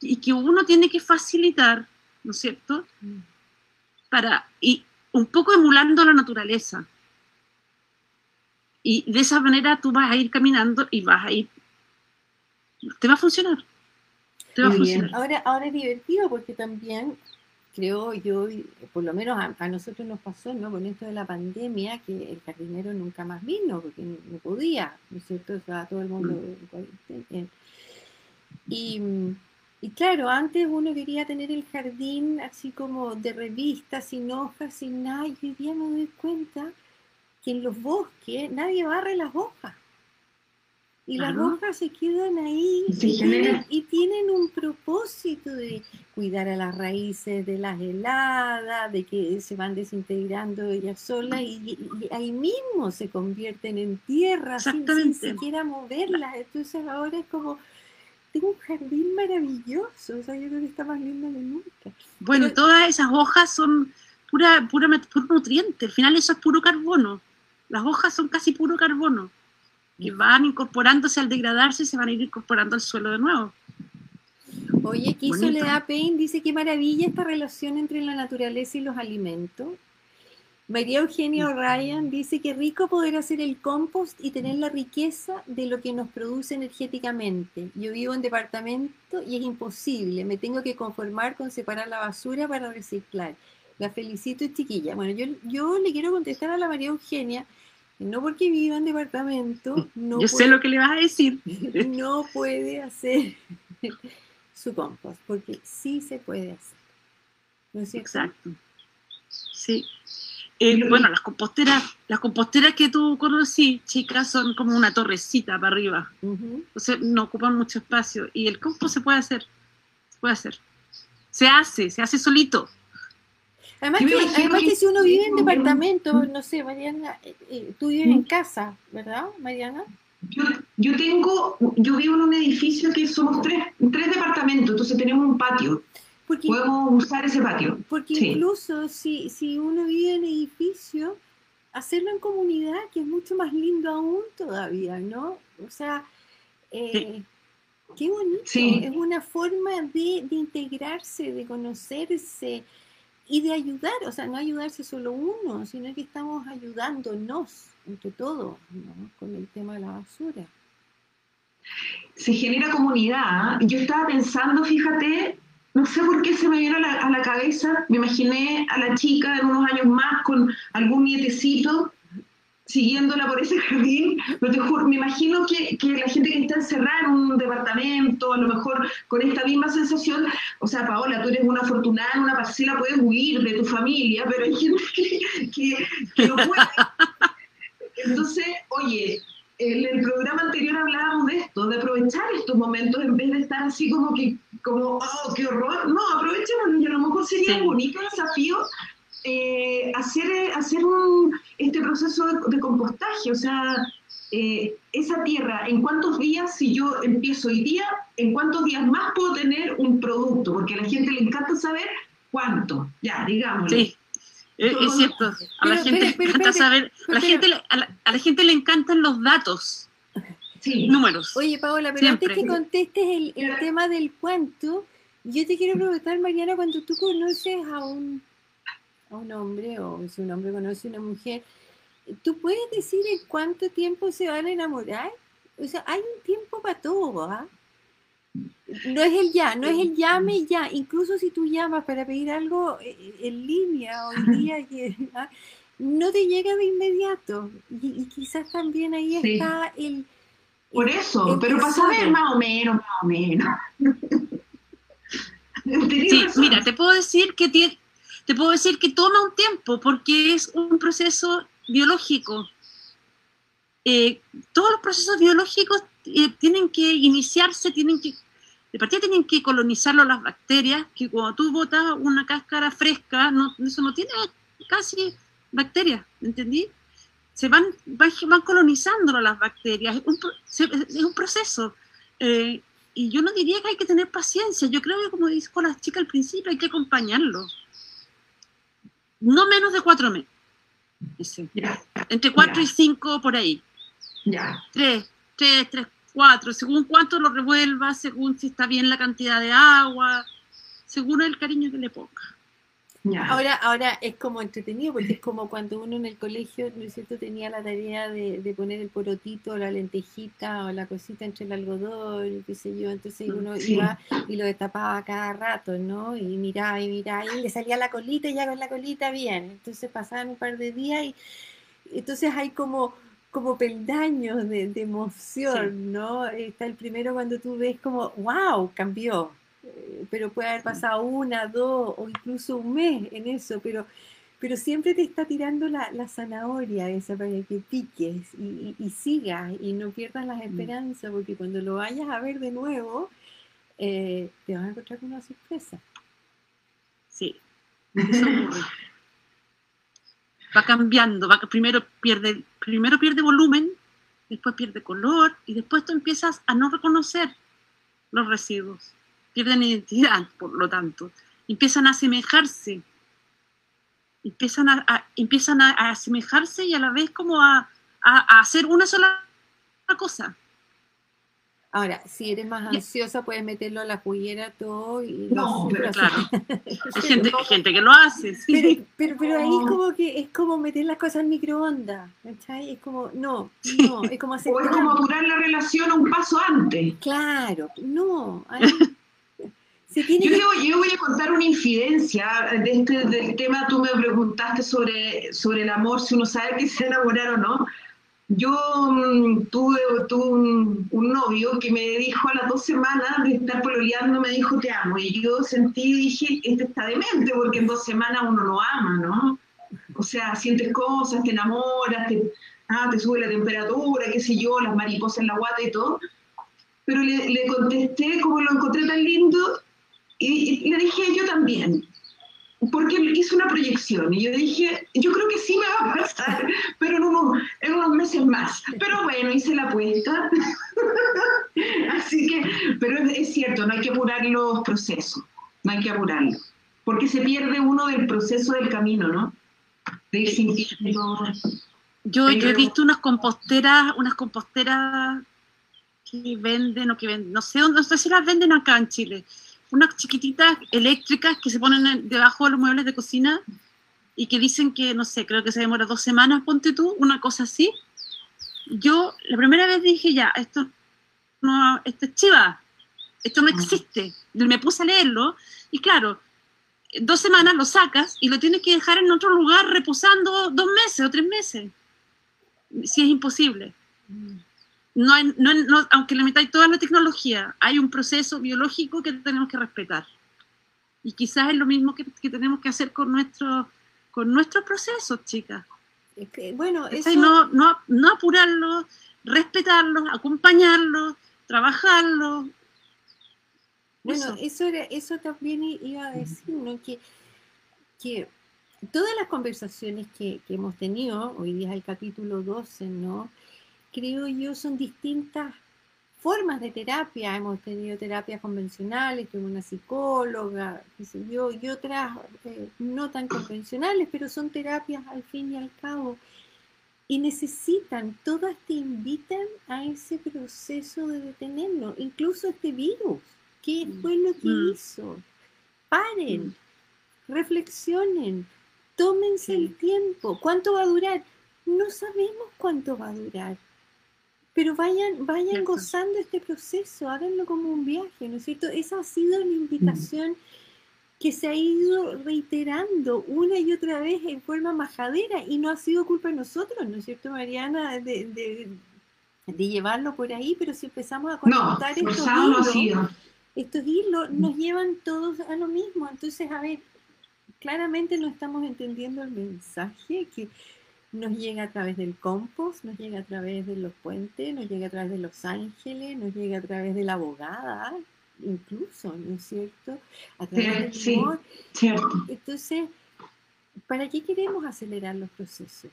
y que uno tiene que facilitar, ¿no es cierto? Para, y un poco emulando la naturaleza. Y de esa manera tú vas a ir caminando y vas a ir, te va a funcionar. Te va a Muy funcionar. bien. Ahora, ahora es divertido porque también creo yo, por lo menos a, a nosotros nos pasó, ¿no? Con esto de la pandemia, que el jardinero nunca más vino porque no, no podía, ¿no es cierto? Estaba todo el mundo en cuarentena. Y, y claro, antes uno quería tener el jardín así como de revistas, sin hojas, sin nada, y hoy día me doy cuenta que en los bosques nadie barre las hojas. Y las Claro. hojas se quedan ahí Y tienen, genera- y tienen un propósito de cuidar a las raíces de las heladas, de que se van desintegrando ellas solas y, ahí mismo se convierten en tierra sin, siquiera moverlas. Entonces ahora es como, tengo un jardín maravilloso, o sea, yo creo que está más lindo que nunca. Bueno, Pero- todas esas hojas son pura, pura, puro nutriente, al final eso es puro carbono. Las hojas son casi puro carbono, que van incorporándose al degradarse y se van a ir incorporando al suelo de nuevo. Oye, aquí Bonito. Soledad Payne dice qué maravilla esta relación entre la naturaleza y los alimentos. María Eugenia O'Ryan dice que rico poder hacer el compost y tener la riqueza de lo que nos produce energéticamente. Yo vivo en departamento y es imposible. Me tengo que conformar con separar la basura para reciclar. La felicito, chiquilla. Bueno, yo, yo le quiero contestar a la María Eugenia, no porque viva en departamento, no Yo sé puede- lo que le vas a decir. [LAUGHS] no puede hacer [LAUGHS] su compost, porque sí se puede hacer. ¿No es cierto? Exacto. Sí. Eh, bueno, las composteras, las composteras que tú conocí, chicas, son como una torrecita para arriba. Ujú. Entonces no ocupan mucho espacio. Y el compost se puede hacer. Se puede hacer. Se hace, se hace solito. Además, que, además que- si uno vive en departamento, no sé, Mariana, eh, eh, tú vives en casa, ¿verdad, Mariana? Yo, yo tengo, yo vivo en un edificio que somos tres, tres departamentos, entonces tenemos un patio. Porque, Podemos usar ese patio. porque sí. incluso si, si uno vive en edificio, hacerlo en comunidad, que es mucho más lindo aún todavía, ¿no? O sea, eh, qué bonito. Sí. Es una forma de, de integrarse, de conocerse y de ayudar. O sea, no ayudarse solo uno, sino que estamos ayudándonos entre todos, ¿no? Con el tema de la basura. Se genera comunidad. Yo estaba pensando, fíjate, no sé por qué se me vino a la, a la cabeza, me imaginé a la chica en unos años más con algún nietecito siguiéndola por ese [LAUGHS] jardín, pero te juro, me imagino que, que la gente que está encerrada en un departamento, a lo mejor con esta misma sensación, o sea, Paola, tú eres una afortunada en una parcela, puedes huir de tu familia, pero hay gente [LAUGHS] que, que, que no puede. Entonces, oye, en el programa anterior hablábamos de esto, de aprovechar estos momentos en vez de estar así como que, como, oh, qué horror. No, aprovechémoslo y a lo mejor sería Sí. un bonito desafío eh, hacer, eh, hacer un, este proceso de, de compostaje, o sea, eh, esa tierra, ¿en cuántos días, si yo empiezo hoy día, en cuántos días más puedo tener un producto? Porque a la gente le encanta saber cuánto, ya, digamos. Sí. Es, es cierto. A la gente pero, le encanta saber. A la, gente, le- a, la, a la gente le encantan los datos, Sí. números. Oye, Paola, pero antes Siempre. que contestes el, el tema del cuánto, yo te quiero preguntar, Mariana, cuando tú conoces a un, a un hombre o si un hombre conoce a una mujer, ¿tú puedes decir en cuánto tiempo se van a enamorar? O sea, hay un tiempo para todo, ¿ah? No es el ya, no es el llame ya. Incluso si tú llamas para pedir algo eh, en línea hoy [LAUGHS] día, ¿ah? no te llega de inmediato. Y, y quizás también ahí Sí. está el... Por eso, el pero para saber más o menos, más o menos. [LAUGHS] Sí, razón. mira, te puedo decir que te puedo decir que toma un tiempo porque es un proceso biológico. Eh, todos los procesos biológicos eh, tienen que iniciarse, tienen que de partida tienen que colonizarlo las bacterias, que cuando tú botas una cáscara fresca, no, eso no tiene casi bacterias, ¿entendí? Se van, van, van las bacterias, es un, es un proceso. Eh, y yo no diría que hay que tener paciencia, yo creo que como dijo la chica al principio, hay que acompañarlo. No menos de cuatro meses. Entre cuatro y cinco por ahí. Ya. Tres, tres, tres, cuatro, según cuánto lo revuelva, según si está bien la cantidad de agua, según el cariño que le ponga. Ahora, ahora es como entretenido, porque es como cuando uno en el colegio, ¿no es cierto?, tenía la tarea de, poner el porotito, la lentejita o la cosita entre el algodón, qué sé yo, entonces uno iba y lo destapaba cada rato, ¿no? Y miraba y miraba, y le salía la colita y ya con la colita bien. Entonces pasaban un par de días y entonces hay como como peldaños de, emoción, ¿no? Está el primero cuando tú ves como, wow, cambió, pero puede haber pasado una, dos o incluso un mes en eso, pero, pero siempre te está tirando la, zanahoria esa para que piques y, sigas y no pierdas las mm. esperanzas, porque cuando lo vayas a ver de nuevo, eh, te vas a encontrar con una sorpresa. Sí, va cambiando, va, primero, pierde, primero pierde volumen, después pierde color y después tú empiezas a no reconocer los residuos pierden identidad, por lo tanto, empiezan a asemejarse, empiezan a, empiezan a, asemejarse y a la vez como a, a hacer una sola cosa. Ahora, si eres más ansiosa, puedes meterlo a la juguera todo y... No, pero claro. [LAUGHS] hay, gente, gente, que lo hace. Sí. Pero, pero, ahí es como que es como meter las cosas en microondas, ¿cachai? Es como, no, no, es como hacer... O es como apurar la relación un paso antes. Claro, no, ahí [LAUGHS] yo, voy a contar una infidencia de este, del tema, tú me preguntaste sobre, sobre el amor, si uno sabe que se enamorar o no. Yo mm, tuve, un, novio que me dijo a las dos semanas de estar pololeando, me dijo te amo. Y yo sentí y dije, este está demente, porque en dos semanas uno lo ama, ¿no? O sea, sientes cosas, te enamoras, te, ah, te sube la temperatura, qué sé yo, las mariposas en la guata y todo. Pero le, le contesté, como lo encontré tan lindo, y, le dije, yo también, porque hice una proyección y yo dije, yo creo que sí me va a pasar, [LAUGHS] pero en unos, en unos meses más. Pero bueno, hice la apuesta. [LAUGHS] Así que, pero es, cierto, no hay que apurar los procesos, no hay que apurarlo, porque se pierde uno del proceso del camino, ¿no? De ir sintiendo. Yo, yo he visto unas composteras, unas composteras que venden o que venden, no sé, no sé si las venden acá en Chile, unas chiquititas eléctricas que se ponen debajo de los muebles de cocina y que dicen que, no sé, creo que se demora dos semanas, ponte tú, una cosa así. Yo la primera vez dije, ya, esto, no, esto es chiva, esto no existe. Me puse a leerlo y claro, dos semanas lo sacas y lo tienes que dejar en otro lugar reposando dos meses o tres meses, si es imposible no, no, aunque le metáis toda la tecnología, hay un proceso biológico que tenemos que respetar. Y quizás es lo mismo que, tenemos que hacer con, nuestro, con nuestros procesos, chicas. bueno, eso... no, no, no apurarlos, respetarlos, acompañarlos, trabajarlos. Bueno, eso, era, eso también iba a decir, ¿no? Que, que todas las conversaciones que, que, hemos tenido, hoy día es el capítulo 12, ¿no? Creo yo, son distintas formas de terapia. Hemos tenido terapias convencionales, tengo una psicóloga, yo, y otras eh, no tan convencionales, pero son terapias al fin y al cabo. Y necesitan, todas te invitan a ese proceso de detenerlo, incluso este virus. ¿Qué mm. fue lo que mm. hizo? Paren, mm. reflexionen, tómense el tiempo. ¿Cuánto va a durar? No sabemos cuánto va a durar pero vayan, vayan gozando este proceso, háganlo como un viaje, ¿no es cierto? Esa ha sido la invitación que se ha ido reiterando una y otra vez en forma majadera y no ha sido culpa de nosotros, ¿no es cierto, Mariana? De, llevarlo por ahí, pero si empezamos a contar estos hilos, estos hilos nos llevan todos a lo mismo. Entonces, a ver, claramente no estamos entendiendo el mensaje que nos llega a través del compost, nos llega a través de los puentes, nos llega a través de los ángeles, nos llega a través de la abogada, incluso, ¿no es cierto? A través sí, del cierto. Entonces, ¿para qué queremos acelerar los procesos?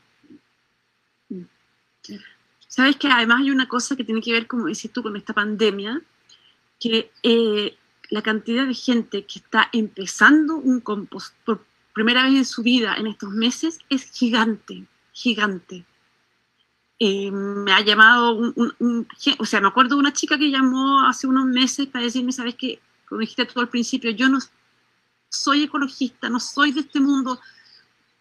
Sabes que además hay una cosa que tiene que ver, como dices tú, con esta pandemia, que eh, la cantidad de gente que está empezando un compost por primera vez en su vida en estos meses es gigante, gigante. Eh, me ha llamado, un, o sea, me acuerdo de una chica que llamó hace unos meses para decirme, sabes que, como dijiste tú al principio, yo no soy ecologista, no soy de este mundo,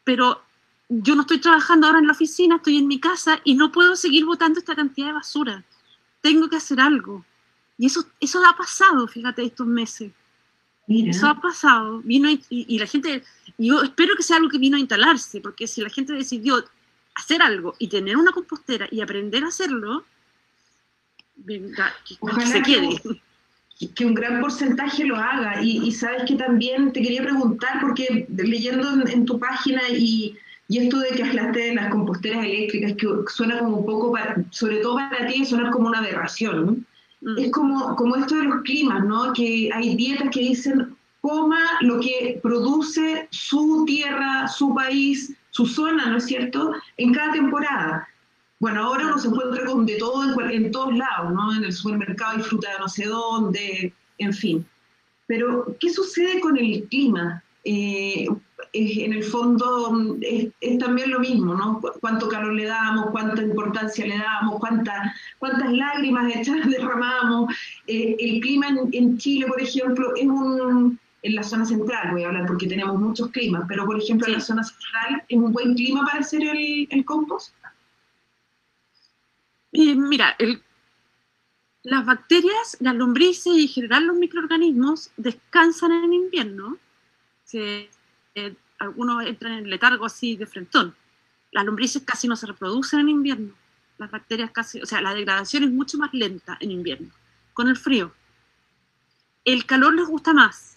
pero yo no estoy trabajando ahora en la oficina, estoy en mi casa y no puedo seguir botando esta cantidad de basura. Tengo que hacer algo. Y eso, eso ha pasado, fíjate, estos meses. Eso ha pasado. Vino y, la gente, yo espero que sea algo que vino a instalarse, porque si la gente decidió hacer algo y tener una compostera y aprender a hacerlo, venga, que, se quede. Que, un gran porcentaje lo haga. Y, sabes que también te quería preguntar, porque leyendo en, tu página y, y, esto de que hablaste de las composteras eléctricas, que suena como un poco, sobre todo para ti, suena como una aberración. Mm. Es como, como esto de los climas, ¿no? Que hay dietas que dicen coma lo que produce su tierra, su país, su zona, ¿no es cierto?, en cada temporada. Bueno, ahora uno se encuentra con de todo en, todos lados, ¿no? En el supermercado hay fruta de no sé dónde, en fin. Pero, ¿qué sucede con el clima? Eh, en el fondo es, también lo mismo, ¿no? Cuánto calor le damos, cuánta importancia le damos, cuánta, cuántas lágrimas [LAUGHS] derramamos. Eh, el clima en, Chile, por ejemplo, es un, en la zona central, voy a hablar porque tenemos muchos climas, pero por ejemplo en la zona central es un buen clima para hacer el, compost. mira, las bacterias, las lombrices y en general los microorganismos descansan en invierno. Se, eh, algunos entran en letargo así de frentón. Las lombrices casi no se reproducen en invierno. Las bacterias casi, o sea, la degradación es mucho más lenta en invierno, con el frío. El calor les gusta más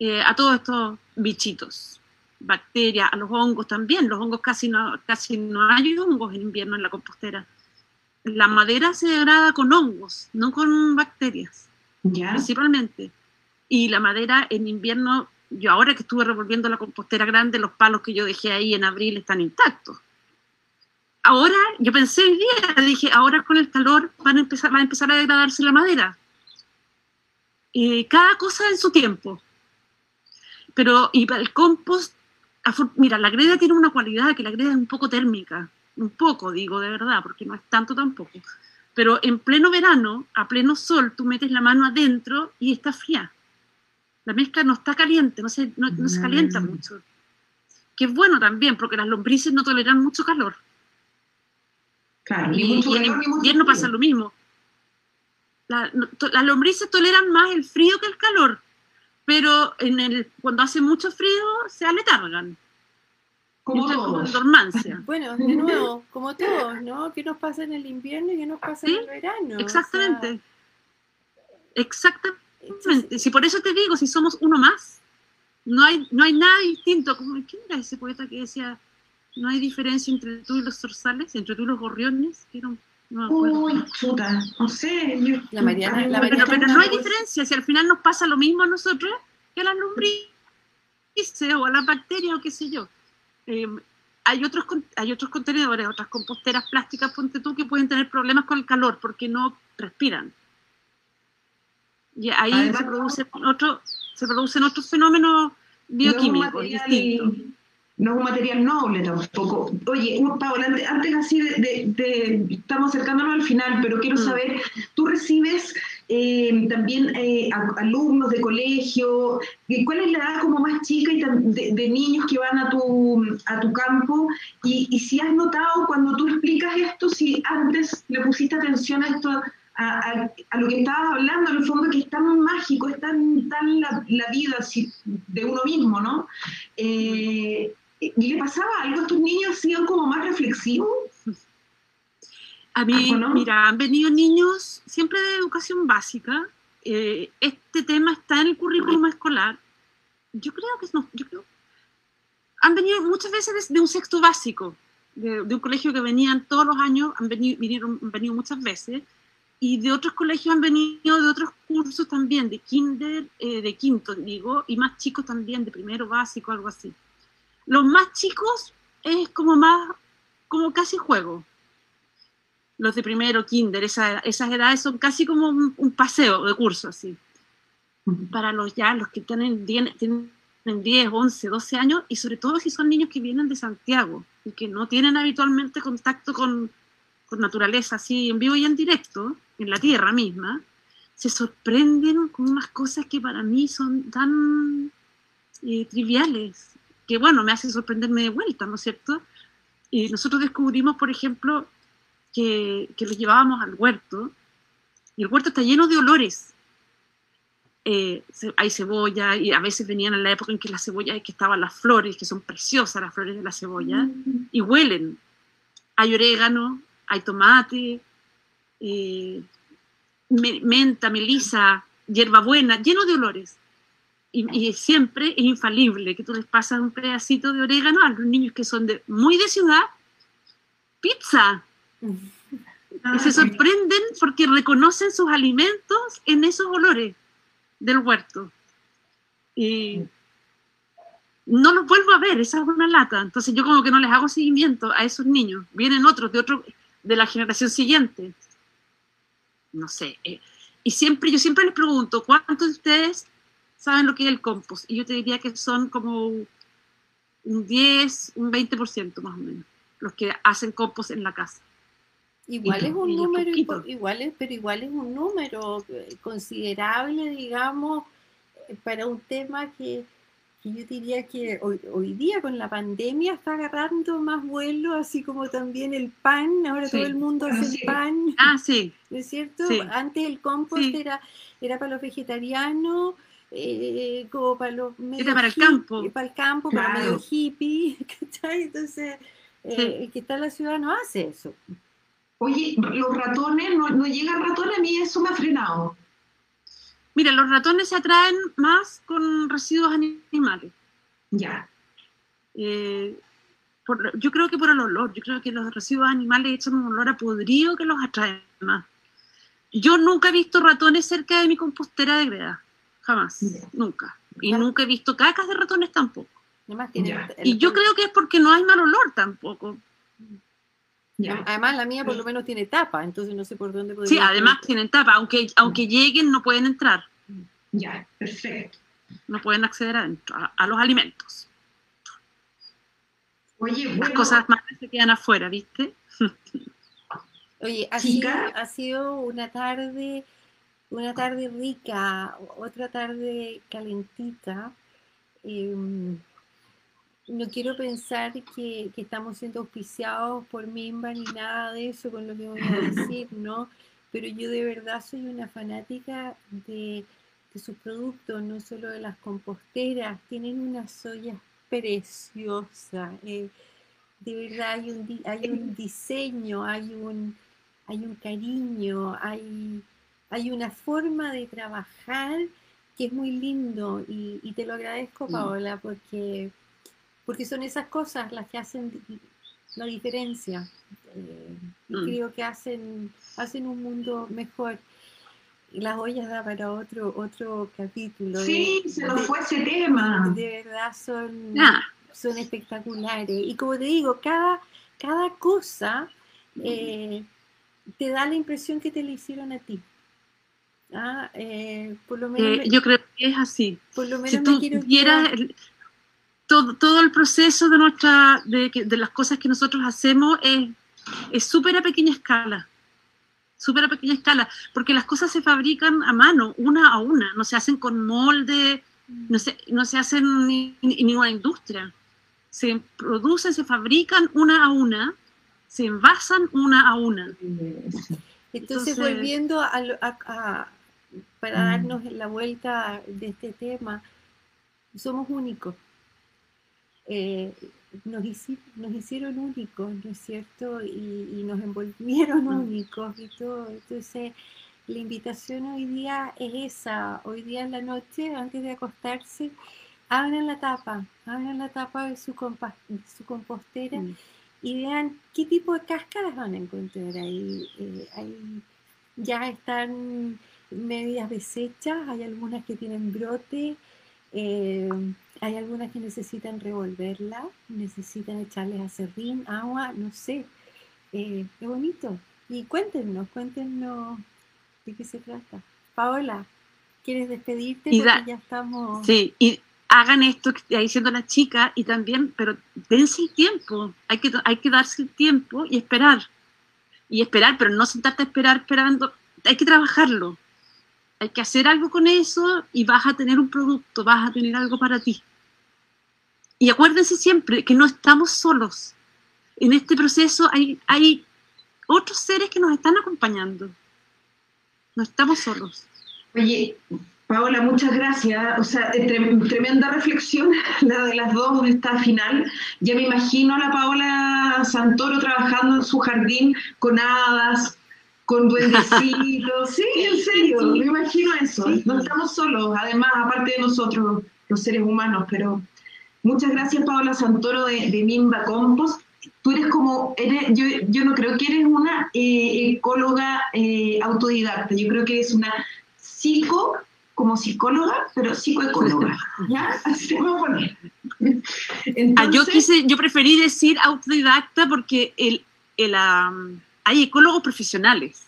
eh, a todos estos bichitos, bacterias, a los hongos también. Los hongos casi no, casi no hay hongos en invierno en la compostera. La madera se degrada con hongos, no con bacterias, principalmente. Y la madera en invierno, yo ahora que estuve revolviendo la compostera grande, los palos que yo dejé ahí en abril están intactos. Ahora, yo pensé hoy día, dije, ahora con el calor van a empezar, va a empezar a degradarse la madera. Eh, cada cosa en su tiempo. Pero, y para el compost, mira, la greda tiene una cualidad que la greda es un poco térmica, un poco, digo de verdad, porque no es tanto tampoco. Pero en pleno verano, a pleno sol, tú metes la mano adentro y está fría. La mezcla no está caliente, no se, no, se calienta mm. mucho. Que es bueno también, porque las lombrices no toleran mucho calor. Claro, y, mucho en invierno pasa lo mismo. las lombrices toleran más el frío que el calor pero en el, cuando hace mucho frío se aletargan. Como todos. dormancia. [LAUGHS] Bueno, de nuevo, [LAUGHS] como todos, ¿no? ¿Qué nos pasa en el invierno y qué nos pasa en el verano? Exactamente. Exactamente. Si por eso te digo, si somos uno más, no hay, no hay nada distinto. Como, ¿Quién era ese poeta que decía, no hay diferencia entre tú y los zorzales, entre tú y los gorriones? No Uy, chuta, no sé. la Mariana, la pero, pero, no hay diferencia, si al final nos pasa lo mismo a nosotros que a las lombrices o a las bacterias o qué sé yo. Eh, hay, otros, hay otros contenedores, otras composteras plásticas, ponte tú, que pueden tener problemas con el calor porque no respiran. Y ahí se, produce otro, se producen otros fenómenos bioquímicos distintos no es un material noble tampoco. Oye, Paola, antes, así de, estamos acercándonos al final, pero quiero mm. saber, tú recibes eh, también eh, alumnos de colegio, ¿cuál es la edad como más chica y de, niños que van a tu, a tu campo? Y, si has notado cuando tú explicas esto, si antes le pusiste atención a esto, a, lo que estabas hablando, en el fondo que es tan mágico, es tan, tan la, vida de uno mismo, ¿no? Eh, ¿Y le pasaba algo a estos niños? ¿Sigan como más reflexivos? A mí, mira, han venido niños siempre de educación básica. Eh, este tema está en el currículum escolar. Yo creo que no, yo creo, han venido muchas veces de, un sexto básico, de, un colegio que venían todos los años, han venido, vinieron, han venido muchas veces, y de otros colegios han venido de otros cursos también, de kinder, eh, de quinto, digo, y más chicos también, de primero básico, algo así. Los más chicos es como más, como casi juego. Los de primero, kinder, esas edades son casi como un, paseo de curso, así. Para los ya, los que tienen, tienen 10, 11, 12 años, y sobre todo si son niños que vienen de Santiago y que no tienen habitualmente contacto con, con naturaleza así en vivo y en directo, en la tierra misma, se sorprenden con unas cosas que para mí son tan eh, triviales, que bueno, me hace sorprenderme de vuelta, ¿no es cierto? Y nosotros descubrimos, por ejemplo, que, que los llevábamos al huerto, y el huerto está lleno de olores. Eh, hay cebolla, y a veces venían en la época en que la cebolla, que estaban las flores, que son preciosas las flores de la cebolla, mm. y huelen. Hay orégano, hay tomate, eh, menta, melisa, hierbabuena, lleno de olores. Y, siempre es infalible que tú les pasas un pedacito de orégano a los niños que son muy de ciudad, pizza. y se sorprenden porque reconocen sus alimentos en esos olores del huerto. Y no los vuelvo a ver, esa es una lata. Entonces yo como que no les hago seguimiento a esos niños. Vienen otros de otro de la generación siguiente no sé. Eh, y siempre, yo siempre les pregunto, ¿cuántos de ustedes saben lo que es el compost? Y yo te diría que son como un 10, un 20% más o menos, los que hacen compost en la casa. Igual es un número, igual es, pero igual es un número eh, considerable, digamos, eh, para un tema que, yo diría que hoy, día con la pandemia está agarrando más vuelo, así como también el pan, ahora todo el mundo hace el pan. Ah, sí. [LAUGHS] ¿No es cierto? Antes el compost era, era para los vegetarianos, eh, como para los Era para el campo. Para el campo, para medio hippie, [LAUGHS] Entonces, eh, el que está en la ciudad no hace eso. Oye, los ratones, no, no llegan ratones, a mí eso me ha frenado. Mira, los ratones se atraen más con residuos animales. Ya. Eh, yo creo que por el olor, yo creo que los residuos animales echan un olor a podrido que los atraen más. Yo nunca he visto ratones cerca de mi compostera de greda, jamás, nunca. Y nunca he visto cacas de ratones tampoco. Y yo creo que es porque no hay mal olor tampoco. Además, la mía por lo menos tiene tapa, entonces no sé por dónde podría. Sí, además tienen tapa, aunque, aunque lleguen no pueden entrar. Ya, perfecto. No pueden acceder a, a, los alimentos. Oye, bueno. Las cosas más se quedan afuera, ¿viste? [LAUGHS] Oye, ha sido, ha sido, una tarde, una tarde rica, otra tarde calentita. Em, no quiero pensar que, estamos siendo auspiciados por Mimba ni nada de eso con lo que voy a [LAUGHS] decir, ¿no? Pero yo de verdad soy una fanática de, sus productos, no solo de las composteras, tienen unas ollas preciosas. Eh, de verdad hay un, hay un [LAUGHS] diseño, hay un, hay un cariño, hay, hay una forma de trabajar que es muy lindo y, y te lo agradezco, mm. Paola, porque porque son esas cosas las que hacen la diferencia. Eh, y mm. creo que hacen, hacen un mundo mejor. Y las ollas da para otro, otro capítulo. Sí, se nos fue ese tema. De verdad son, ah. son espectaculares. Y como te digo, cada, cada cosa eh, te da la impresión que te la hicieron a ti. Ah, eh, por lo menos yo creo que es así. Por lo menos si tú quiero todo, el proceso de, nuestra, de, de las cosas que nosotros hacemos es súper a pequeña escala, súper a pequeña escala, porque las cosas se fabrican a mano, una a una, no se hacen con molde, no se, no se hacen ni, en ninguna industria. Se producen, se fabrican una a una, se envasan una a una. Entonces, volviendo a, para darnos la vuelta de este tema, somos únicos. Eh, nos, nos, hicieron únicos, ¿no es cierto? Y, nos envolvieron mm. únicos y todo. Entonces, la invitación hoy día es esa. Hoy día en la noche, antes de acostarse, abran la tapa, abran la tapa de su, su compostera mm. y vean qué tipo de cáscaras van a encontrar ahí. Eh, hay ya están medias deshechas, hay algunas que tienen brote, eh, hay algunas que necesitan revolverla, necesitan echarles acerrín, agua, no sé. Eh, qué bonito. Y cuéntenos, cuéntenos de qué se trata. Paola, ¿quieres despedirte? Ya estamos. Sí, y hagan esto que está diciendo la chica y también, pero dense el tiempo. Hay que, hay que darse el tiempo y esperar. Y esperar, pero no sentarte a esperar esperando. Hay que trabajarlo hay que hacer algo con eso y vas a tener un producto, vas a tener algo para ti. Y acuérdense siempre que no estamos solos. En este proceso hay, hay otros seres que nos están acompañando. No estamos solos. Oye, Paola, muchas gracias. O sea, tremenda reflexión [LAUGHS] la de las dos esta final. Ya me imagino a la Paola Santoro trabajando en su jardín con hadas, con duendecitos, [LAUGHS] sí, en serio, me imagino eso. No estamos solos, además, aparte de nosotros, los seres humanos, pero muchas gracias, Paola Santoro de, Mimba Compost. Tú eres como, eres, yo, yo no creo que eres una eh, ecóloga eh, autodidacta, yo creo que eres una psico, como psicóloga, pero psicoecóloga. [LAUGHS] ¿Ya? Así se va a poner. Ah, yo, quise, yo preferí decir autodidacta porque el, el hay ecólogos profesionales,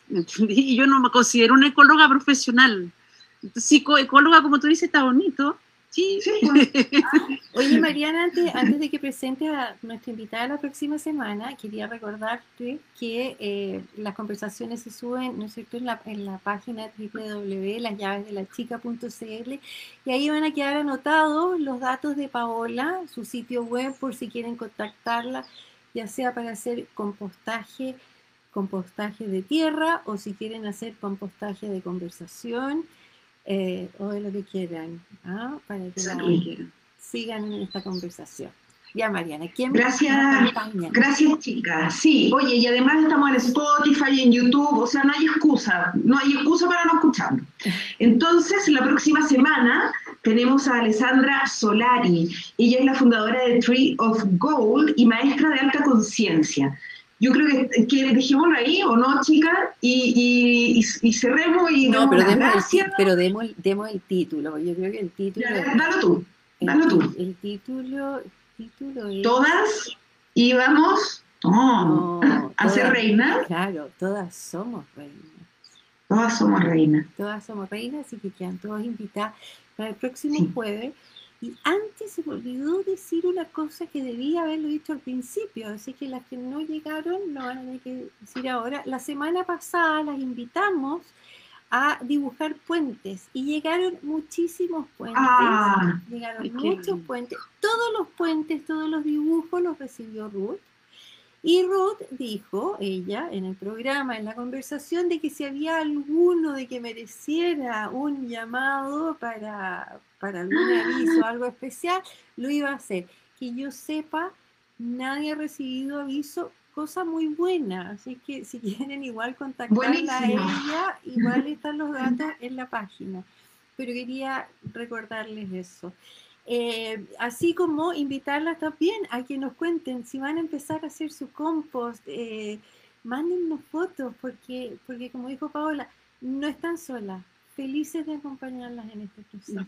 Y yo no me considero una ecóloga profesional. Psicoecóloga, como tú dices, está bonito. Sí. Pues. [LAUGHS] Oye, Mariana, antes, antes, de que presente a nuestra invitada la próxima semana, quería recordarte que eh, las conversaciones se suben, ¿no es cierto?, en la, en la página www.lasllavesdelachica.cl y ahí van a quedar anotados los datos de Paola, su sitio web, por si quieren contactarla, ya sea para hacer compostaje compostaje de tierra o si quieren hacer compostaje de conversación eh, o de lo que quieran, ¿ah? para que sigan en esta conversación. Ya, Mariana, ¿quién gracias, Gracias, chicas. Sí, oye, y además estamos en Spotify, en YouTube, o sea, no hay excusa, no hay excusa para no escucharnos. Entonces, la próxima semana tenemos a Alessandra Solari. Ella es la fundadora de Tree of Gold y maestra de alta conciencia yo creo que, que dejémoslo ahí, ¿o no, chicas? Y, y, cerremos y no, pero demos, el, pero demos, demos, el título. Yo creo que el título. Ya, dalo tú, dalo tú. El título, título es. Todas íbamos oh, a ser reinas. Claro, todas somos reinas. Todas somos reinas. Todas somos reinas, así que quedan todos invitadas para el próximo jueves. Y antes se me olvidó decir una cosa que debía haberlo dicho al principio, así que las que no llegaron no van a tener que decir ahora. La semana pasada las invitamos a dibujar puentes y llegaron muchísimos puentes, ah, llegaron muchos puentes, todos los puentes, todos los dibujos los recibió Ruth. Y Ruth dijo, ella, en el programa, en la conversación, de que si había alguno de que mereciera un llamado para, para algún [GASPS] aviso, algo especial, lo iba a hacer. Que yo sepa, nadie ha recibido aviso, cosa muy buena. Así que si [LAUGHS] quieren igual contactarla a ella, igual [LAUGHS] están los datos en la página. Pero quería recordarles eso. Eh, así como invitarlas también a que nos cuenten si van a empezar a hacer su compost, eh, mándennos fotos, porque, porque como dijo Paola, no están solas, felices de acompañarlas en este proceso.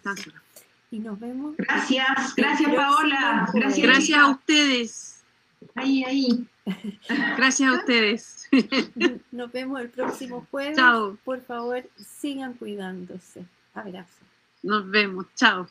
Y nos vemos. Gracias, gracias Paola. Gracias, gracias a ustedes. Ahí, ahí. [LAUGHS] Gracias a ustedes. [LAUGHS] Nos vemos el próximo jueves. Por favor, sigan cuidándose. Abrazo. Nos vemos. Chao.